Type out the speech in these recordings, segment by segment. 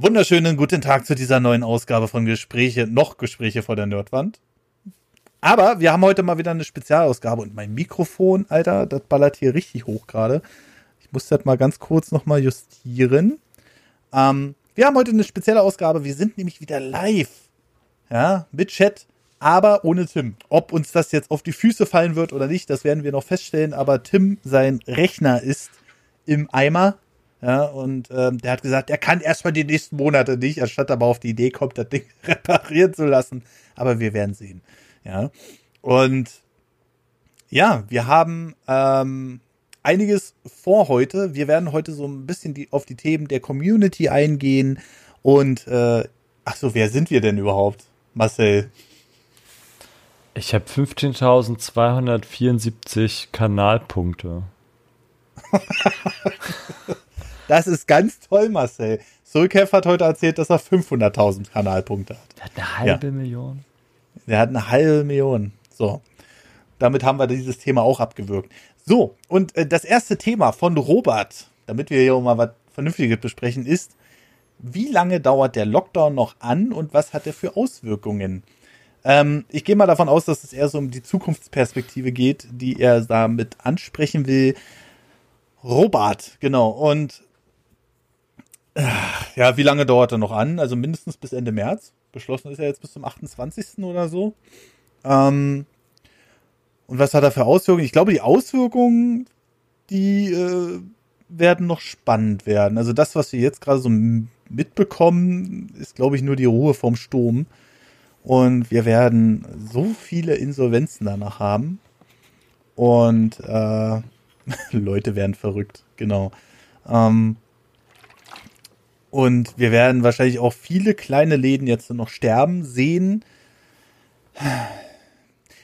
Wunderschönen guten Tag zu dieser neuen Ausgabe von Gespräche, noch Gespräche vor der Nerdwand. Aber wir haben heute mal wieder eine Spezialausgabe und mein Mikrofon, Alter, das ballert hier richtig hoch gerade. Ich muss das mal ganz kurz nochmal justieren. Ähm, wir haben heute eine spezielle Ausgabe. Wir sind nämlich wieder live. Ja, mit Chat, aber ohne Tim. Ob uns das jetzt auf die Füße fallen wird oder nicht, das werden wir noch feststellen. Aber Tim, sein Rechner ist im Eimer. Ja, und ähm, der hat gesagt, er kann erstmal die nächsten Monate nicht, anstatt aber auf die Idee kommt, das Ding reparieren zu lassen. Aber wir werden sehen. Ja. Und ja, wir haben ähm, einiges vor heute. Wir werden heute so ein bisschen die, auf die Themen der Community eingehen. Und äh, ach so, wer sind wir denn überhaupt, Marcel? Ich habe 15.274 Kanalpunkte. das ist ganz toll, Marcel. Sulkev hat heute erzählt, dass er 500.000 Kanalpunkte hat. Der hat eine halbe ja. Million. Der hat eine halbe Million. So. Damit haben wir dieses Thema auch abgewürgt. So, und äh, das erste Thema von Robert, damit wir hier auch mal was Vernünftiges besprechen, ist, wie lange dauert der Lockdown noch an und was hat er für Auswirkungen? Ähm, ich gehe mal davon aus, dass es eher so um die Zukunftsperspektive geht, die er damit ansprechen will. Robert, genau. Und ja, wie lange dauert er noch an? Also mindestens bis Ende März. Beschlossen ist er jetzt bis zum 28. oder so. Ähm, und was hat er für Auswirkungen? Ich glaube, die Auswirkungen, die äh, werden noch spannend werden. Also das, was wir jetzt gerade so mitbekommen, ist, glaube ich, nur die Ruhe vom Sturm. Und wir werden so viele Insolvenzen danach haben. Und äh, Leute werden verrückt, genau. Ähm, und wir werden wahrscheinlich auch viele kleine Läden jetzt noch sterben sehen.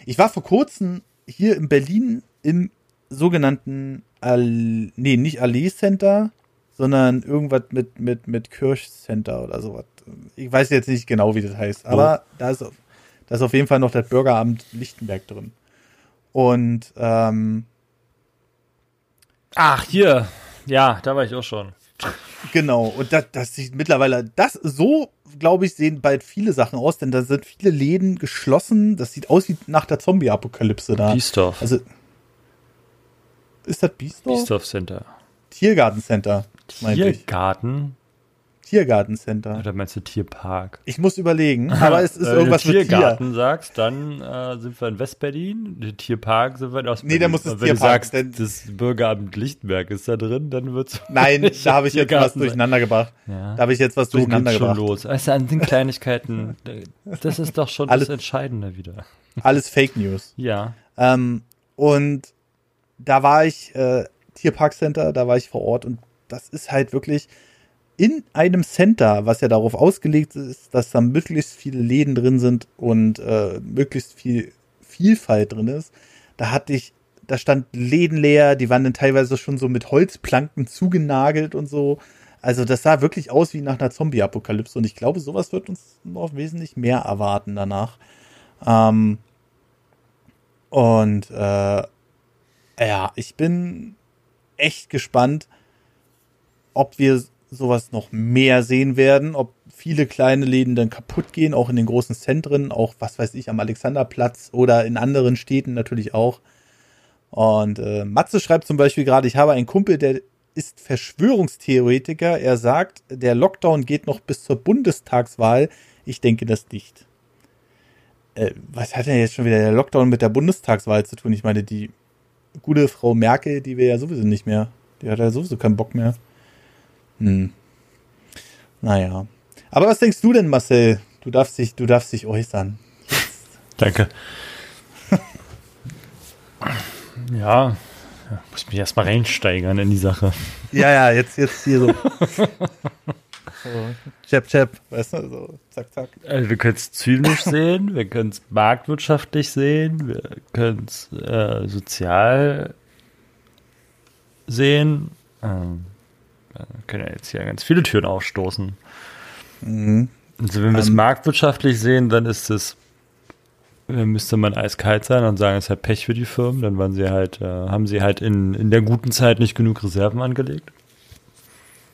Ich war vor kurzem hier in Berlin im sogenannten, Al nee, nicht Allee Center, sondern irgendwas mit, mit, mit Kirchcenter oder sowas. Ich weiß jetzt nicht genau, wie das heißt, aber oh. da, ist, da ist auf jeden Fall noch das Bürgeramt Lichtenberg drin. Und, ähm, Ach, hier. Ja, da war ich auch schon. Genau, und das, das sieht mittlerweile, das so, glaube ich, sehen bald viele Sachen aus, denn da sind viele Läden geschlossen. Das sieht aus wie nach der Zombie-Apokalypse da. Biesdorf. Also, ist das Biesdorf? Biesdorf Center. Tiergarten Center. Tiergarten? Tiergartencenter. Oder meinst du Tierpark? Ich muss überlegen, aber es ist irgendwas mit Tiergarten Tier. sagst, dann äh, sind wir in Westberlin. Tierpark sind wir in Ostberlin. Nee, da muss es Tierpark. Wenn du sagst, das Bürgeramt Lichtenberg ist da drin, dann wird's Nein, da habe ich jetzt was durcheinander gebracht. Ja. Da habe ich jetzt was durcheinander gebracht. schon los. Also an den Kleinigkeiten, das ist doch schon alles, das Entscheidende wieder. Alles Fake News. Ja. Ähm, und da war ich, äh, Tierpark Center, da war ich vor Ort und das ist halt wirklich, in einem Center, was ja darauf ausgelegt ist, dass da möglichst viele Läden drin sind und äh, möglichst viel Vielfalt drin ist, da hatte ich, da stand Läden leer, die waren dann teilweise schon so mit Holzplanken zugenagelt und so. Also das sah wirklich aus wie nach einer Zombie-Apokalypse und ich glaube, sowas wird uns noch wesentlich mehr erwarten danach. Ähm, und äh, ja, ich bin echt gespannt, ob wir sowas noch mehr sehen werden, ob viele kleine Läden dann kaputt gehen, auch in den großen Zentren, auch was weiß ich, am Alexanderplatz oder in anderen Städten natürlich auch. Und äh, Matze schreibt zum Beispiel gerade, ich habe einen Kumpel, der ist Verschwörungstheoretiker. Er sagt, der Lockdown geht noch bis zur Bundestagswahl. Ich denke das nicht. Äh, was hat denn jetzt schon wieder der Lockdown mit der Bundestagswahl zu tun? Ich meine, die gute Frau Merkel, die wäre ja sowieso nicht mehr. Die hat ja sowieso keinen Bock mehr. Hm. Naja. Aber was denkst du denn, Marcel? Du darfst dich, du darfst dich äußern. Danke. ja, muss mich erstmal reinsteigern in die Sache. Ja, ja, jetzt, jetzt hier so. so chap, chap, weißt du, so zack, zack. Also wir können es zynisch sehen, wir können es marktwirtschaftlich sehen, wir können es äh, sozial sehen. Ähm, können ja jetzt hier ganz viele Türen aufstoßen. Mhm. Also wenn wir es ähm, marktwirtschaftlich sehen, dann ist es, dann müsste man eiskalt sein und sagen, es ist halt Pech für die Firmen. Dann waren sie halt, äh, haben sie halt in, in der guten Zeit nicht genug Reserven angelegt.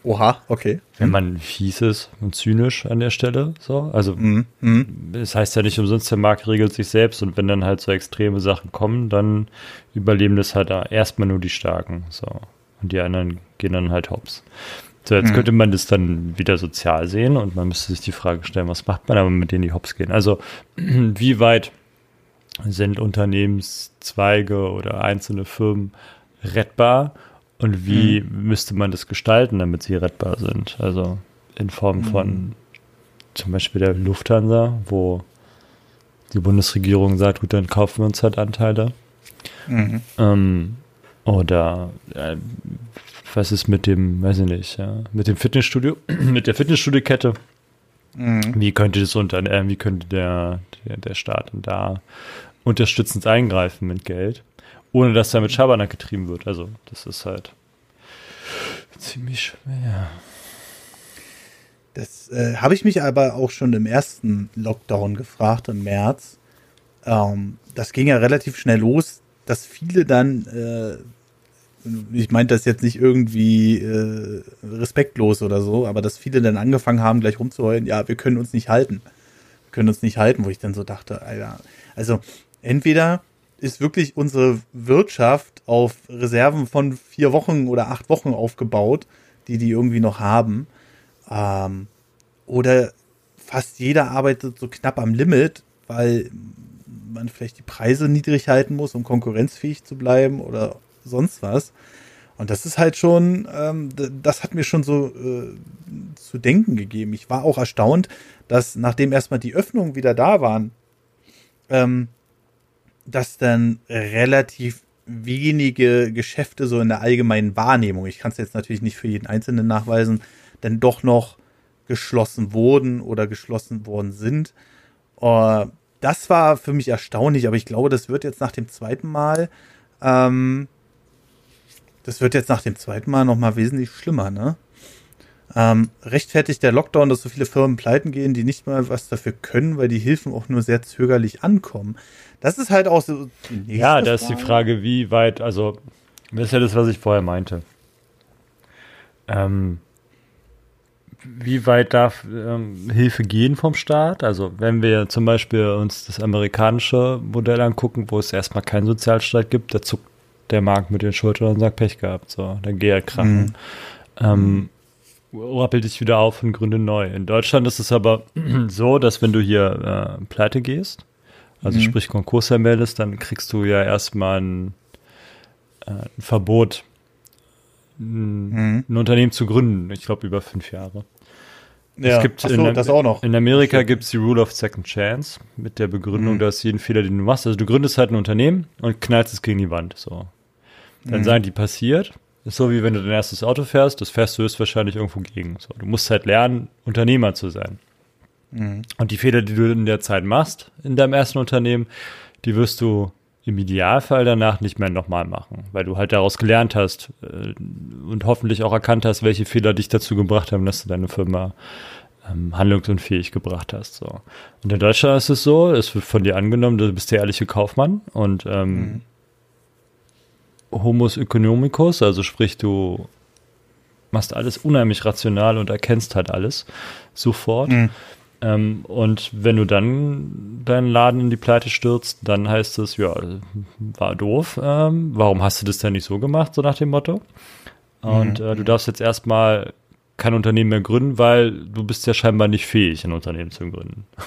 Oha, okay. Wenn man fies ist und zynisch an der Stelle, so. Also, Mhm. Mhm. das heißt ja nicht umsonst, der Markt regelt sich selbst und wenn dann halt so extreme Sachen kommen, dann überleben das halt erstmal nur die Starken, so. Und die anderen gehen dann halt hops. So, jetzt Mhm. könnte man das dann wieder sozial sehen und man müsste sich die Frage stellen, was macht man aber mit denen, die hops gehen? Also, wie weit sind Unternehmenszweige oder einzelne Firmen rettbar und wie müsste man das gestalten, damit sie rettbar sind? Also in Form von zum Beispiel der Lufthansa, wo die Bundesregierung sagt, gut, dann kaufen wir uns halt Anteile. Mhm. Ähm, oder äh, was ist mit dem, weiß ich nicht, ja, mit dem Fitnessstudio, mit der Fitnessstudio-Kette? Mhm. Wie könnte das unter, äh, wie könnte der, der, der Staat da unterstützend eingreifen mit Geld, ohne dass da mit Schabernack getrieben wird? Also, das ist halt ziemlich schwer. Das äh, habe ich mich aber auch schon im ersten Lockdown gefragt, im März. Ähm, das ging ja relativ schnell los, dass viele dann, äh, ich meine das jetzt nicht irgendwie äh, respektlos oder so, aber dass viele dann angefangen haben, gleich rumzuheulen, ja, wir können uns nicht halten. Wir können uns nicht halten, wo ich dann so dachte, Alter, also entweder ist wirklich unsere Wirtschaft auf Reserven von vier Wochen oder acht Wochen aufgebaut, die die irgendwie noch haben. Ähm, oder fast jeder arbeitet so knapp am Limit, weil man vielleicht die Preise niedrig halten muss, um konkurrenzfähig zu bleiben oder sonst was. Und das ist halt schon, ähm, das hat mir schon so äh, zu denken gegeben. Ich war auch erstaunt, dass nachdem erstmal die Öffnungen wieder da waren, ähm, dass dann relativ wenige Geschäfte so in der allgemeinen Wahrnehmung, ich kann es jetzt natürlich nicht für jeden Einzelnen nachweisen, dann doch noch geschlossen wurden oder geschlossen worden sind. Äh, das war für mich erstaunlich, aber ich glaube, das wird jetzt nach dem zweiten Mal, ähm, das wird jetzt nach dem zweiten Mal nochmal wesentlich schlimmer, ne? Ähm, rechtfertigt der Lockdown, dass so viele Firmen pleiten gehen, die nicht mal was dafür können, weil die Hilfen auch nur sehr zögerlich ankommen. Das ist halt auch so. Ja, da ist die Frage, wie weit, also, das ist ja das, was ich vorher meinte. Ähm, wie weit darf ähm, Hilfe gehen vom Staat? Also, wenn wir zum Beispiel uns das amerikanische Modell angucken, wo es erstmal keinen Sozialstaat gibt, da zuckt der Markt mit den Schultern und sagt Pech gehabt, so, dann geh er krachen. Ähm, rappelt dich wieder auf und gründe neu. In Deutschland ist es aber so, dass wenn du hier äh, pleite gehst, also Mhm. sprich Konkurs anmeldest, dann kriegst du ja erstmal ein, äh, ein Verbot, ein, Mhm. ein Unternehmen zu gründen. Ich glaube über fünf Jahre. Ja, es gibt so, in, das auch noch. in Amerika gibt es die Rule of Second Chance mit der Begründung, Mhm. dass jeden Fehler, den du machst, also du gründest halt ein Unternehmen und knallst es gegen die Wand. So. Dann Mhm. sagen die passiert. Ist so wie wenn du dein erstes Auto fährst, das fährst du höchstwahrscheinlich irgendwo gegen. So, du musst halt lernen, Unternehmer zu sein. Mhm. Und die Fehler, die du in der Zeit machst, in deinem ersten Unternehmen, die wirst du im Idealfall danach nicht mehr nochmal machen, weil du halt daraus gelernt hast äh, und hoffentlich auch erkannt hast, welche Fehler dich dazu gebracht haben, dass du deine Firma ähm, handlungsunfähig gebracht hast. So. Und in Deutschland ist es so, es wird von dir angenommen, du bist der ehrliche Kaufmann und ähm, Homus economicus, also sprich, du machst alles unheimlich rational und erkennst halt alles sofort. Mhm. Ähm, und wenn du dann deinen Laden in die Pleite stürzt, dann heißt es, ja, war doof. Ähm, warum hast du das denn nicht so gemacht, so nach dem Motto? Und äh, du darfst jetzt erstmal kein Unternehmen mehr gründen, weil du bist ja scheinbar nicht fähig, ein Unternehmen zu gründen.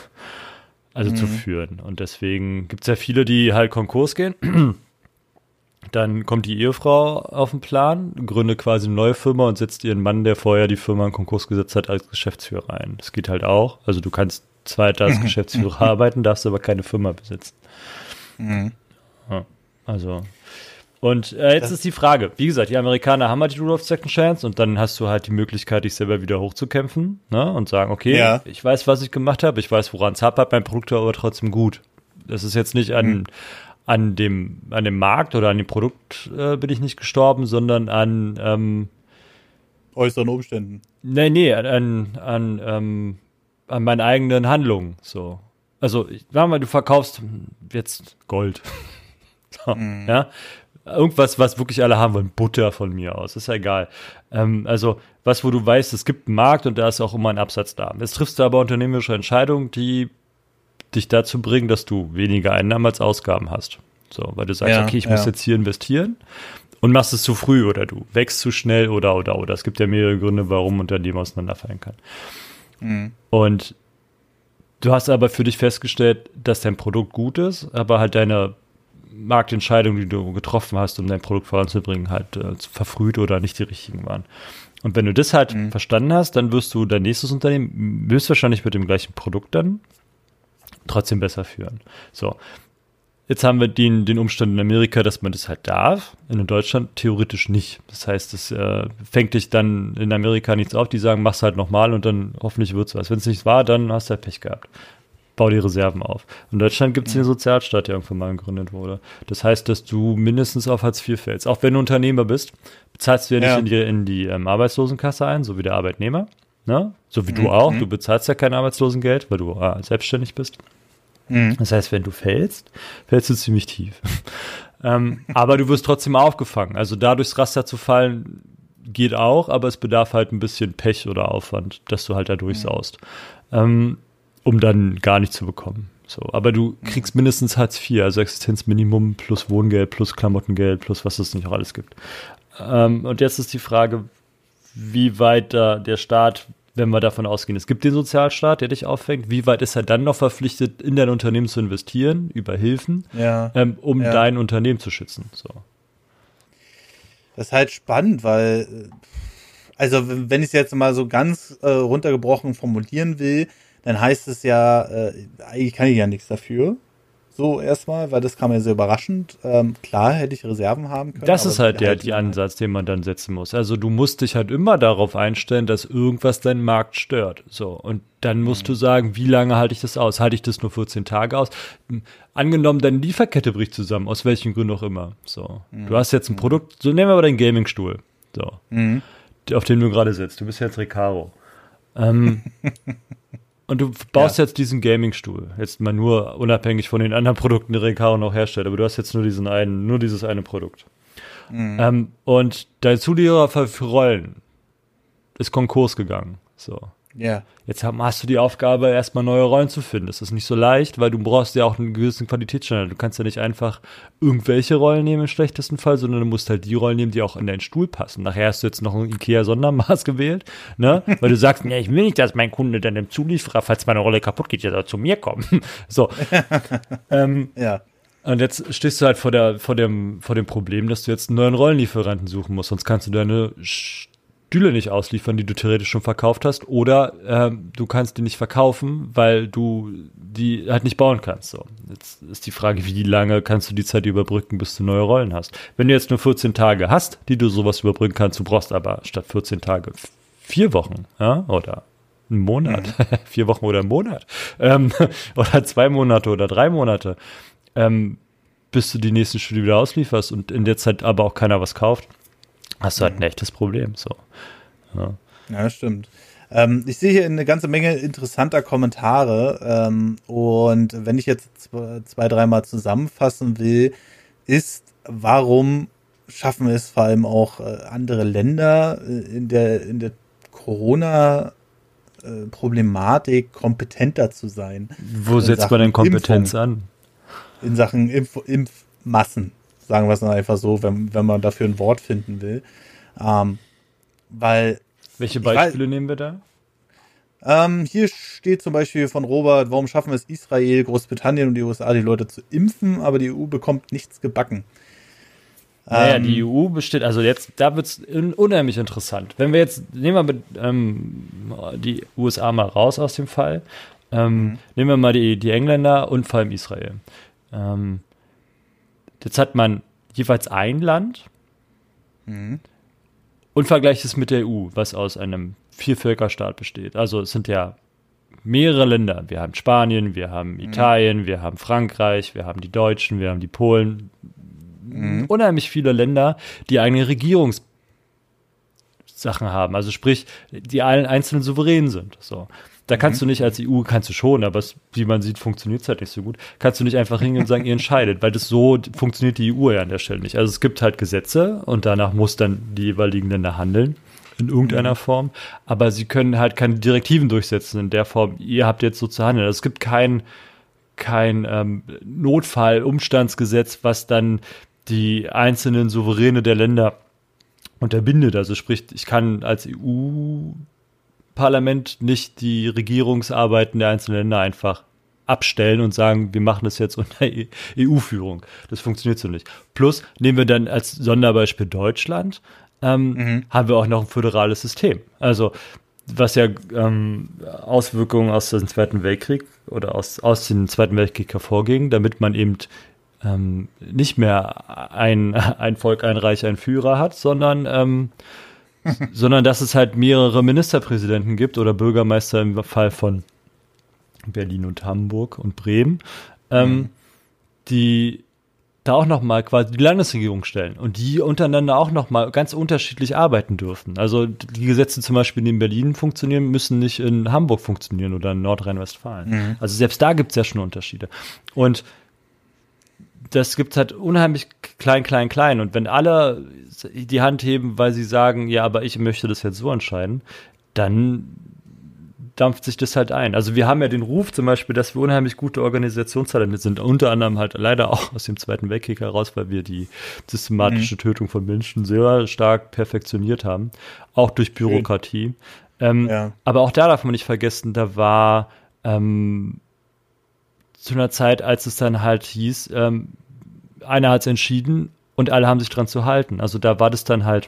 Also zu führen. Und deswegen gibt es ja viele, die halt Konkurs gehen. Dann kommt die Ehefrau auf den Plan, gründet quasi eine neue Firma und setzt ihren Mann, der vorher die Firma in Konkurs gesetzt hat, als Geschäftsführer ein. Das geht halt auch. Also du kannst zweiter als Geschäftsführer arbeiten, darfst aber keine Firma besitzen. Mhm. Ja, also. Und äh, jetzt Das- ist die Frage, wie gesagt, die Amerikaner haben halt die Rule of Second Chance und dann hast du halt die Möglichkeit, dich selber wieder hochzukämpfen ne? und sagen, okay, Ja. ich weiß, was ich gemacht habe, ich weiß, woran es hapert, mein Produkt war aber trotzdem gut. Das ist jetzt nicht an, Mhm. An, dem, an dem Markt oder an dem Produkt äh, bin ich nicht gestorben, sondern an, ähm, Äußeren Umständen. nee, nee, an, an, an, ähm, an meinen eigenen Handlungen. So. Also, sagen wir mal, du verkaufst jetzt Gold. so, Mhm. Ja. irgendwas, was wirklich alle haben wollen. Butter von mir aus, ist ja egal. Ähm, also was, wo du weißt, es gibt einen Markt und da ist auch immer ein Absatz da. Jetzt triffst du aber unternehmerische Entscheidungen, die dich dazu bringen, dass du weniger Einnahmen als Ausgaben hast. So, weil du sagst, ja, okay, ich ja. muss jetzt hier investieren und machst es zu früh oder du wächst zu schnell oder oder oder. Es gibt ja mehrere Gründe, warum Unternehmen auseinanderfallen kann. Mhm. Und du hast aber für dich festgestellt, dass dein Produkt gut ist, aber halt deine Marktentscheidungen, die du getroffen hast, um dein Produkt voranzubringen, halt äh, verfrüht oder nicht die richtigen waren. Und wenn du das halt mhm. verstanden hast, dann wirst du dein nächstes Unternehmen höchstwahrscheinlich mit dem gleichen Produkt dann trotzdem besser führen. So. Jetzt haben wir den, den Umstand in Amerika, dass man das halt darf, in Deutschland theoretisch nicht. Das heißt, es äh, fängt dich dann in Amerika nichts auf, die sagen, mach's halt nochmal und dann hoffentlich wird's was. Wenn es nicht war, dann hast du halt Pech gehabt. Bau die Reserven auf. In Deutschland gibt es ja. den Sozialstaat, der irgendwann mal gegründet wurde. Das heißt, dass du mindestens auf Hartz IV fällst. Auch wenn du Unternehmer bist, bezahlst du ja, ja. nicht in die, in die ähm, Arbeitslosenkasse ein, so wie der Arbeitnehmer. Ne? So wie mhm. du auch. Du bezahlst ja kein Arbeitslosengeld, weil du äh, selbstständig bist. Mhm. Das heißt, wenn du fällst, fällst du ziemlich tief. ähm, aber du wirst trotzdem aufgefangen. Also da durchs Raster zu fallen, geht auch, aber es bedarf halt ein bisschen Pech oder Aufwand, dass du halt da durchsaust, mhm. ähm, um dann gar nicht zu bekommen. So, aber du mhm. kriegst mindestens Hartz IV, also Existenzminimum plus Wohngeld plus Klamottengeld plus was es nicht auch alles gibt. Ähm, und jetzt ist die Frage, wie weit da der Staat wenn wir davon ausgehen, es gibt den Sozialstaat, der dich auffängt, wie weit ist er dann noch verpflichtet, in dein Unternehmen zu investieren, über Hilfen, ja, ähm, um ja. dein Unternehmen zu schützen? So. Das ist halt spannend, weil, also wenn ich es jetzt mal so ganz äh, runtergebrochen formulieren will, dann heißt es ja, äh, eigentlich kann ich ja nichts dafür. So erstmal, weil das kam ja sehr überraschend. Ähm, klar hätte ich Reserven haben können. Das ist halt der halt die Ansatz, den man dann setzen muss. Also du musst dich halt immer darauf einstellen, dass irgendwas deinen Markt stört. So und dann musst mhm. du sagen, wie lange halte ich das aus? Halte ich das nur 14 Tage aus? Angenommen, deine Lieferkette bricht zusammen, aus welchen Gründen auch immer. So, mhm. du hast jetzt ein mhm. Produkt. So nehmen wir aber deinen Gamingstuhl. So, mhm. auf dem du gerade sitzt. Du bist jetzt Recaro. Ähm, Und du baust ja. jetzt diesen Gaming-Stuhl. Jetzt mal nur unabhängig von den anderen Produkten, die Recaro noch herstellt. Aber du hast jetzt nur diesen einen, nur dieses eine Produkt. Mhm. Ähm, und dein Zulieferer für Rollen ist Konkurs gegangen. So. Ja. Jetzt hast du die Aufgabe, erstmal neue Rollen zu finden. Das ist nicht so leicht, weil du brauchst ja auch einen gewissen Qualitätsstandard. Du kannst ja nicht einfach irgendwelche Rollen nehmen im schlechtesten Fall, sondern du musst halt die Rollen nehmen, die auch in deinen Stuhl passen. Nachher hast du jetzt noch ein IKEA-Sondermaß gewählt, ne? Weil du sagst, ja, ich will nicht, dass mein Kunde dann im Zulieferer, falls meine Rolle kaputt geht, jetzt auch zu mir kommen. so. ähm, ja. Und jetzt stehst du halt vor, der, vor, dem, vor dem Problem, dass du jetzt einen neuen Rollenlieferanten suchen musst, sonst kannst du deine Stühle nicht ausliefern, die du theoretisch schon verkauft hast, oder äh, du kannst die nicht verkaufen, weil du die halt nicht bauen kannst. So. Jetzt ist die Frage, wie lange kannst du die Zeit überbrücken, bis du neue Rollen hast. Wenn du jetzt nur 14 Tage hast, die du sowas überbrücken kannst, du brauchst aber statt 14 Tage vier Wochen, ja, oder einen Monat, mhm. vier Wochen oder einen Monat, ähm, oder zwei Monate oder drei Monate, ähm, bis du die nächsten Stühle wieder auslieferst und in der Zeit aber auch keiner was kauft hast du halt ein echtes Problem. So. Ja, ja stimmt. Ähm, ich sehe hier eine ganze Menge interessanter Kommentare ähm, und wenn ich jetzt zwei, dreimal zusammenfassen will, ist, warum schaffen es vor allem auch äh, andere Länder äh, in der, in der Corona äh, Problematik kompetenter zu sein. Wo setzt man denn Kompetenz Impfung, an? In Sachen Impf Impfmassen. Sagen wir es einfach so, wenn, wenn man dafür ein Wort finden will. Ähm, weil. Welche Beispiele weiß, nehmen wir da? Ähm, hier steht zum Beispiel von Robert, warum schaffen es Israel, Großbritannien und die USA, die Leute zu impfen, aber die EU bekommt nichts gebacken. Naja, ähm, die EU besteht, also jetzt, da wird es unheimlich interessant. Wenn wir jetzt, nehmen wir mit, ähm, die USA mal raus aus dem Fall, ähm, mhm. nehmen wir mal die, die Engländer und vor allem Israel. Ähm, Jetzt hat man jeweils ein Land mhm. und vergleicht es mit der EU, was aus einem Viervölkerstaat besteht. Also es sind ja mehrere Länder. Wir haben Spanien, wir haben mhm. Italien, mhm. wir haben Frankreich, wir haben die Deutschen, wir haben die Polen. Mhm. Unheimlich viele Länder, die eigene Regierungssachen haben. Also sprich, die allen einzelnen souverän sind. So. Da kannst mhm. du nicht als EU, kannst du schon, aber es, wie man sieht, funktioniert es halt nicht so gut. Kannst du nicht einfach hingehen und sagen, ihr entscheidet, weil das so funktioniert die EU ja an der Stelle nicht. Also es gibt halt Gesetze und danach muss dann die jeweiligen Länder handeln in irgendeiner mhm. Form, aber sie können halt keine Direktiven durchsetzen in der Form, ihr habt jetzt so zu handeln. Also es gibt kein, kein ähm, Notfall-Umstandsgesetz, was dann die einzelnen Souveräne der Länder unterbindet. Also sprich, ich kann als EU-Parlament nicht die Regierungsarbeiten der einzelnen Länder einfach abstellen und sagen, wir machen das jetzt unter EU-Führung. Das funktioniert so nicht. Plus nehmen wir dann als Sonderbeispiel Deutschland, ähm, mhm. haben wir auch noch ein föderales System. Also was ja ähm, Auswirkungen aus dem Zweiten Weltkrieg oder aus, aus dem Zweiten Weltkrieg hervorging, damit man eben ähm, nicht mehr ein, ein Volk, ein Reich, ein Führer hat, sondern, ähm, sondern dass es halt mehrere Ministerpräsidenten gibt oder Bürgermeister im Fall von Berlin und Hamburg und Bremen, ähm, mhm. die da auch nochmal quasi die Landesregierung stellen und die untereinander auch nochmal ganz unterschiedlich arbeiten dürfen. Also die Gesetze zum Beispiel, die in Berlin funktionieren, müssen nicht in Hamburg funktionieren oder in Nordrhein-Westfalen. Mhm. Also selbst da gibt es ja schon Unterschiede. Und das gibt halt unheimlich klein, klein, klein. Und wenn alle die Hand heben, weil sie sagen, ja, aber ich möchte das jetzt so entscheiden, dann dampft sich das halt ein. Also wir haben ja den Ruf zum Beispiel, dass wir unheimlich gute Organisationstalente sind, unter anderem halt leider auch aus dem Zweiten Weltkrieg heraus, weil wir die systematische mhm. Tötung von Menschen sehr stark perfektioniert haben, auch durch Bürokratie. Ähm, ja. Aber auch da darf man nicht vergessen, da war ähm, zu einer Zeit, als es dann halt hieß, ähm, einer hat es entschieden und alle haben sich dran zu halten. Also da war das dann halt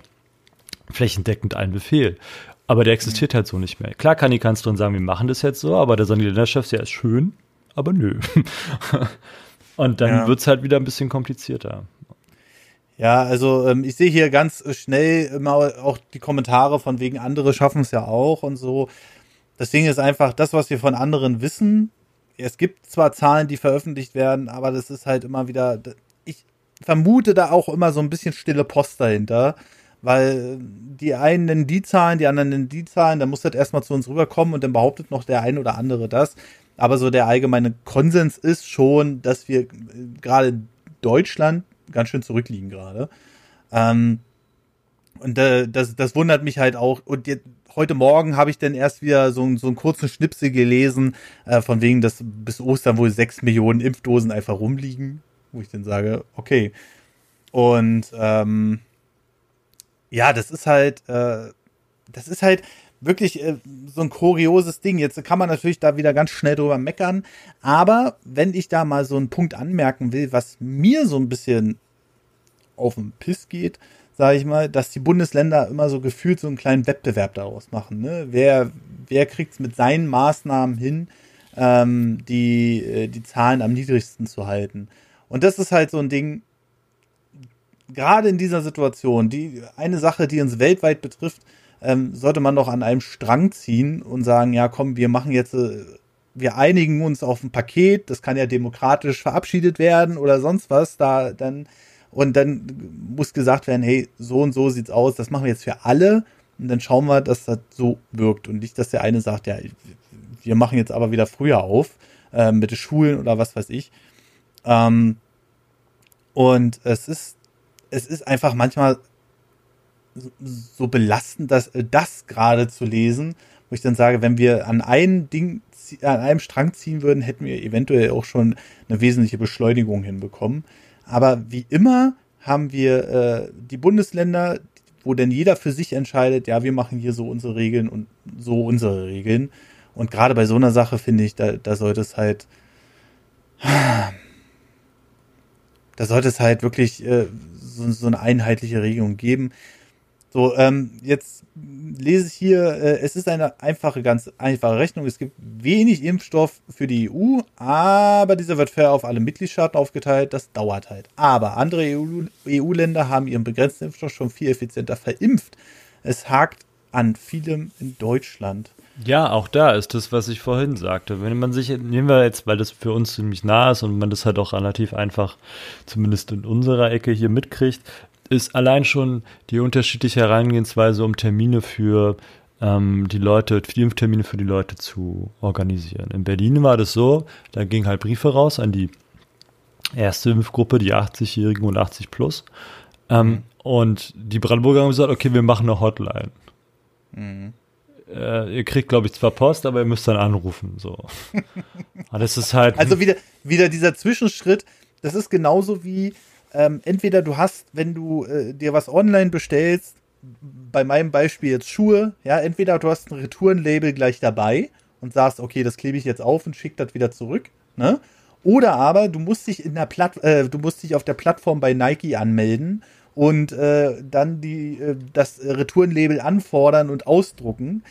flächendeckend ein Befehl. Aber der existiert halt so nicht mehr. Klar kann die Kanzlerin sagen, wir machen das jetzt so, aber der sagt die Länderchefs, ja, ist schön, aber nö. und dann ja. wird es halt wieder ein bisschen komplizierter. Ja, also ähm, ich sehe hier ganz schnell immer auch die Kommentare von wegen andere schaffen es ja auch und so. Das Ding ist einfach, das, was wir von anderen wissen, es gibt zwar Zahlen, die veröffentlicht werden, aber das ist halt immer wieder, ich vermute da auch immer so ein bisschen stille Post dahinter, weil die einen nennen die Zahlen, die anderen nennen die Zahlen, dann muss das erstmal zu uns rüberkommen und dann behauptet noch der ein oder andere das. Aber so der allgemeine Konsens ist schon, dass wir gerade in Deutschland ganz schön zurückliegen gerade. Ähm, und äh, das, das wundert mich halt auch. Und jetzt, heute Morgen habe ich dann erst wieder so, so einen kurzen Schnipsel gelesen, äh, von wegen, dass bis Ostern wohl sechs Millionen Impfdosen einfach rumliegen, wo ich dann sage, okay. Und ähm, ja, das ist halt, äh, das ist halt wirklich äh, so ein kurioses Ding. Jetzt kann man natürlich da wieder ganz schnell drüber meckern, aber wenn ich da mal so einen Punkt anmerken will, was mir so ein bisschen auf den Piss geht, sage ich mal, dass die Bundesländer immer so gefühlt so einen kleinen Wettbewerb daraus machen. Ne? Wer, wer kriegt es mit seinen Maßnahmen hin, ähm, die, äh, die Zahlen am niedrigsten zu halten? Und das ist halt so ein Ding, gerade in dieser Situation, die eine Sache, die uns weltweit betrifft, ähm, sollte man doch an einem Strang ziehen und sagen, ja, komm, wir machen jetzt, äh, wir einigen uns auf ein Paket, das kann ja demokratisch verabschiedet werden oder sonst was, da dann und dann muss gesagt werden, hey, so und so sieht's aus, das machen wir jetzt für alle. Und dann schauen wir, dass das so wirkt. Und nicht, dass der eine sagt, ja, wir machen jetzt aber wieder früher auf, äh, mit den Schulen oder was weiß ich. Ähm, und es ist, es ist einfach manchmal so belastend, dass das gerade zu lesen, wo ich dann sage, wenn wir an einem Ding, an einem Strang ziehen würden, hätten wir eventuell auch schon eine wesentliche Beschleunigung hinbekommen. Aber wie immer haben wir äh, die Bundesländer, wo denn jeder für sich entscheidet, ja, wir machen hier so unsere Regeln und so unsere Regeln. Und gerade bei so einer Sache finde ich, da, da sollte es halt, da sollte es halt wirklich äh, so, so eine einheitliche Regelung geben. So, ähm, jetzt lese ich hier, äh, es ist eine einfache, ganz einfache Rechnung. Es gibt wenig Impfstoff für die EU, aber dieser wird fair auf alle Mitgliedstaaten aufgeteilt. Das dauert halt. Aber andere EU-Länder EU haben ihren begrenzten Impfstoff schon viel effizienter verimpft. Es hakt an vielem in Deutschland. Ja, auch da ist das, was ich vorhin sagte. Wenn man sich, nehmen wir jetzt, weil das für uns ziemlich nah ist und man das halt auch relativ einfach, zumindest in unserer Ecke hier mitkriegt, ist allein schon die unterschiedliche Herangehensweise, um Termine für ähm, die Leute, die Impftermine für die Leute zu organisieren. In Berlin war das so, da gingen halt Briefe raus an die erste Impfgruppe, die 80-Jährigen und 80 plus. Ähm, mhm. Und die Brandenburger haben gesagt, okay, wir machen eine Hotline. Mhm. Äh, ihr kriegt, glaube ich, zwar Post, aber ihr müsst dann anrufen. So. das ist halt. Also wieder, wieder dieser Zwischenschritt, das ist genauso wie, ähm, entweder du hast, wenn du äh, dir was online bestellst, bei meinem Beispiel jetzt Schuhe, ja, entweder du hast ein Retourenlabel gleich dabei und sagst, okay, das klebe ich jetzt auf und schicke das wieder zurück, ne? Oder aber du musst dich in der Platt, äh, du musst dich auf der Plattform bei Nike anmelden und äh, dann die, äh, das Retourenlabel anfordern und ausdrucken.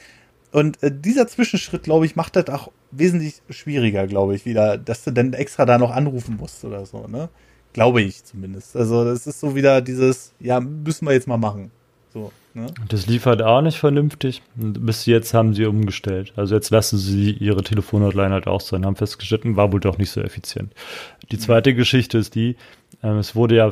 Und äh, dieser Zwischenschritt, glaube ich, macht das auch wesentlich schwieriger, glaube ich, wieder, dass du dann extra da noch anrufen musst oder so, ne? Glaube ich zumindest. Also das ist so wieder dieses, ja, müssen wir jetzt mal machen. So, ne? Das liefert auch nicht vernünftig. Bis jetzt haben sie umgestellt. Also jetzt lassen sie ihre Telefonhotline halt auch sein, haben festgestellt, war wohl doch nicht so effizient. Die zweite mhm. Geschichte ist die, ähm, es wurde ja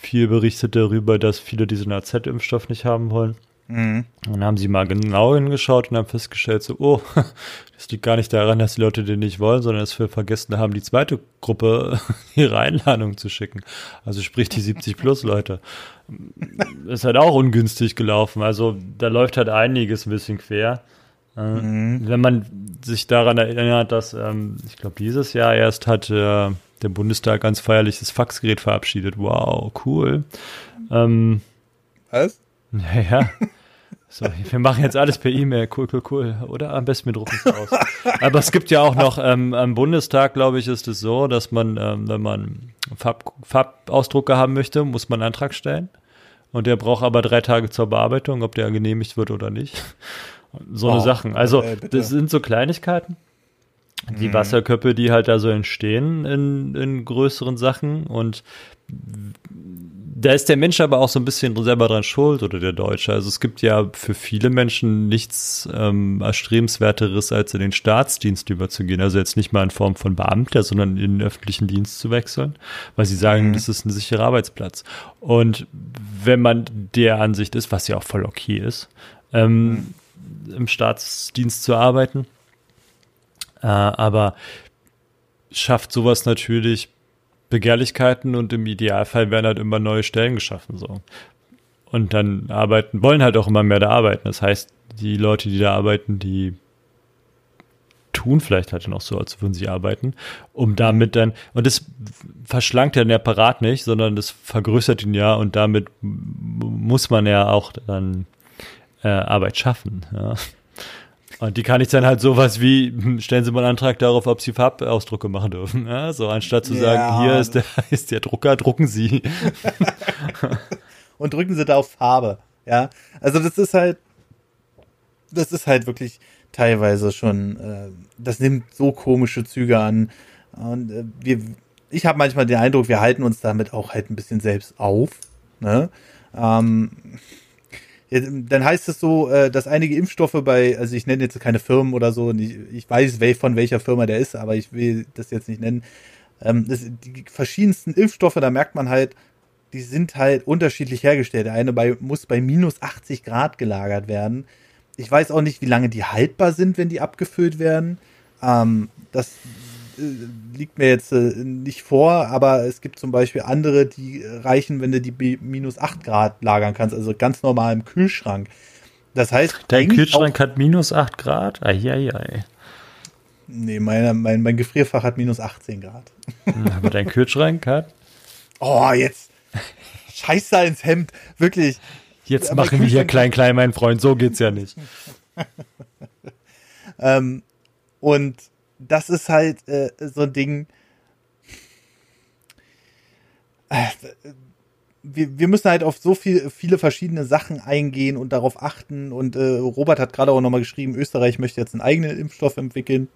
viel berichtet darüber, dass viele diesen AZ-Impfstoff nicht haben wollen. Mhm. Dann haben sie mal genau hingeschaut und haben festgestellt, so, oh, das liegt gar nicht daran, dass die Leute den nicht wollen, sondern dass wir vergessen haben, die zweite Gruppe ihre Einladung zu schicken. Also sprich die 70 plus Leute. Ist halt auch ungünstig gelaufen. Also da läuft halt einiges ein bisschen quer. Äh, mhm. Wenn man sich daran erinnert, dass ähm, ich glaube dieses Jahr erst hat äh, der Bundestag ganz feierlich das Faxgerät verabschiedet. Wow, cool. Ähm, Was? Ja, ja. So, wir machen jetzt alles per E-Mail. Cool, cool, cool. Oder am besten mit drucken es aus. Aber es gibt ja auch noch, ähm, am Bundestag, glaube ich, ist es so, dass man, ähm, wenn man Farb, Farbausdrucke haben möchte, muss man einen Antrag stellen. Und der braucht aber drei Tage zur Bearbeitung, ob der genehmigt wird oder nicht. So oh, eine Sachen. Also, ey, das sind so Kleinigkeiten. Die mhm. Wasserköpfe, die halt da so entstehen in, in größeren Sachen und da ist der Mensch aber auch so ein bisschen selber dran schuld oder der Deutsche. Also es gibt ja für viele Menschen nichts ähm, erstrebenswerteres, als in den Staatsdienst überzugehen. Also jetzt nicht mal in Form von Beamter, sondern in den öffentlichen Dienst zu wechseln, weil sie sagen, mhm. das ist ein sicherer Arbeitsplatz. Und wenn man der Ansicht ist, was ja auch voll okay ist, ähm, mhm. im Staatsdienst zu arbeiten, äh, aber schafft sowas natürlich Begehrlichkeiten und im Idealfall werden halt immer neue Stellen geschaffen, so. Und dann arbeiten, wollen halt auch immer mehr da arbeiten. Das heißt, die Leute, die da arbeiten, die tun vielleicht halt noch so, als würden sie arbeiten, um damit dann, und das verschlankt ja den Apparat nicht, sondern das vergrößert ihn ja und damit muss man ja auch dann äh, Arbeit schaffen. Ja. Und die kann ich dann halt sowas wie, hm, stellen Sie mal einen Antrag darauf, ob Sie Farbausdrucke machen dürfen. Ja, so anstatt zu sagen, ja. hier ist der, ist der Drucker, drucken Sie. Und drücken Sie da auf Farbe. Ja, also das ist halt, das ist halt wirklich teilweise schon, äh, das nimmt so komische Züge an. Und äh, wir, ich habe manchmal den Eindruck, wir halten uns damit auch halt ein bisschen selbst auf. Ne? Ähm, dann heißt es so, äh, dass einige Impfstoffe bei, also ich nenne jetzt keine Firmen oder so, ich, weiß, von welcher Firma der ist, aber ich will das jetzt nicht nennen. Ähm, die verschiedensten Impfstoffe, da merkt man halt, die sind halt unterschiedlich hergestellt. Der eine bei, muss bei minus 80 Grad gelagert werden. Ich weiß auch nicht, wie lange die haltbar sind, wenn die abgefüllt werden. Ähm, das liegt mir jetzt äh, nicht vor, aber es gibt zum Beispiel andere, die reichen, wenn du die minus 8 Grad lagern kannst, also ganz normal im Kühlschrank. Das heißt. Dein Kühlschrank hat minus 8 Grad? Eieiei. Nee, mein, mein, mein Gefrierfach hat minus 18 Grad. Hm, aber dein Kühlschrank hat? Oh, jetzt. Scheiße ins Hemd. Wirklich. Jetzt machen wir hier klein, klein, mein Freund. So geht's ja nicht. ähm, und das ist halt äh, so ein Ding. Äh, wir, wir müssen halt auf so viel, viele verschiedene Sachen eingehen und darauf achten. Und äh, Robert hat gerade auch nochmal geschrieben, Österreich möchte jetzt einen eigenen Impfstoff entwickeln.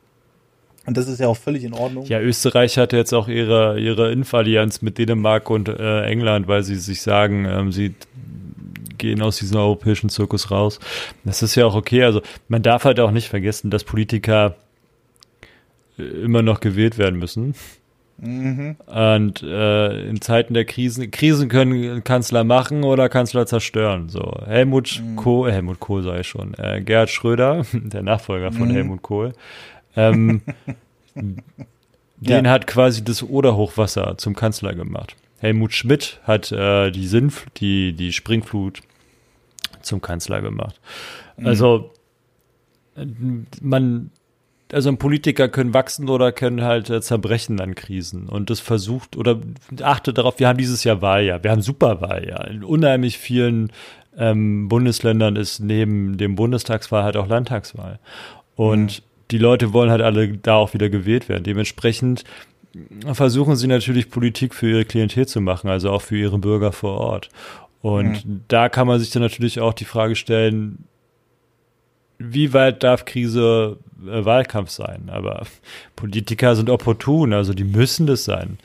Und das ist ja auch völlig in Ordnung. Ja, Österreich hat jetzt auch ihre, ihre Impfallianz mit Dänemark und äh, England, weil sie sich sagen, ähm, sie gehen aus diesem europäischen Zirkus raus. Das ist ja auch okay. Also man darf halt auch nicht vergessen, dass Politiker immer noch gewählt werden müssen. Mhm. Und äh, in Zeiten der Krisen, Krisen können Kanzler machen oder Kanzler zerstören. So Helmut mhm. Kohl, Helmut Kohl sei schon, äh, Gerhard Schröder, der Nachfolger von mhm. Helmut Kohl, ähm, den ja. hat quasi das Oderhochwasser zum Kanzler gemacht. Helmut Schmidt hat äh, die Sinnf die die Springflut zum Kanzler gemacht. Mhm. Also man also Politiker können wachsen oder können halt äh, zerbrechen an Krisen. Und das versucht oder achtet darauf, wir haben dieses Jahr Wahljahr, wir haben Superwahljahr. In unheimlich vielen ähm, Bundesländern ist neben dem Bundestagswahl halt auch Landtagswahl. Und mhm. die Leute wollen halt alle da auch wieder gewählt werden. Dementsprechend versuchen sie natürlich Politik für ihre Klientel zu machen, also auch für ihre Bürger vor Ort. Und mhm. da kann man sich dann natürlich auch die Frage stellen, wie weit darf Krise äh, Wahlkampf sein? Aber Politiker sind opportun, also die müssen das sein.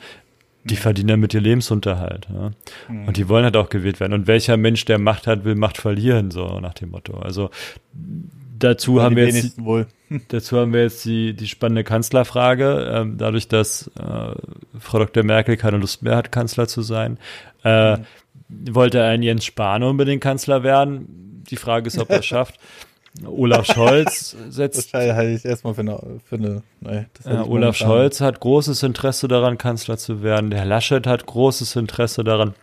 Die mhm. verdienen damit ihr Lebensunterhalt. Ja? Mhm. Und die wollen halt auch gewählt werden. Und welcher Mensch, der Macht hat, will Macht verlieren, so nach dem Motto. Also dazu ja, haben wir jetzt die, dazu haben wir jetzt die, die spannende Kanzlerfrage. Ähm, dadurch, dass äh, Frau Dr. Merkel keine Lust mehr hat, Kanzler zu sein, äh, mhm. wollte ein Jens Spahn unbedingt Kanzler werden. Die Frage ist, ob er es schafft. Olaf Scholz setzt. Das halte ich erstmal für eine. Für eine nee, ja, Olaf Scholz hat großes Interesse daran, Kanzler zu werden. Der Herr Laschet hat großes Interesse daran,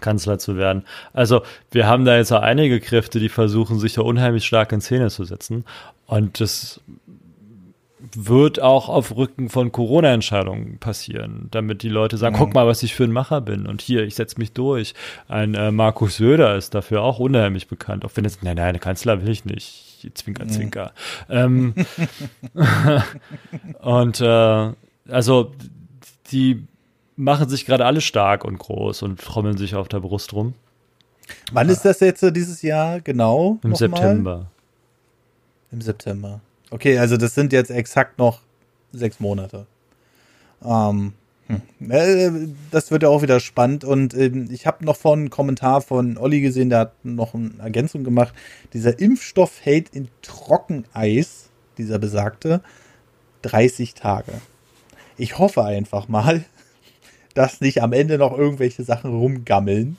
Kanzler zu werden. Also wir haben da jetzt auch einige Kräfte, die versuchen, sich da unheimlich stark in Szene zu setzen. Und das wird auch auf Rücken von Corona-Entscheidungen passieren, damit die Leute sagen, mhm. guck mal, was ich für ein Macher bin und hier, ich setze mich durch. Ein äh, Markus Söder ist dafür auch unheimlich bekannt, auch wenn es, nein, nein, Kanzler will ich nicht, Zwinker, mhm. Zwinker. Ähm, und äh, also die machen sich gerade alle stark und groß und trommeln sich auf der Brust rum. Wann ist das jetzt dieses Jahr genau? Im September. Mal? Im September. Okay, also das sind jetzt exakt noch sechs Monate. Ähm, hm. äh, das wird ja auch wieder spannend. Und äh, ich habe noch von einen Kommentar von Olli gesehen, der hat noch eine Ergänzung gemacht. Dieser Impfstoff hält in Trockeneis, dieser besagte, 30 Tage. Ich hoffe einfach mal, dass nicht am Ende noch irgendwelche Sachen rumgammeln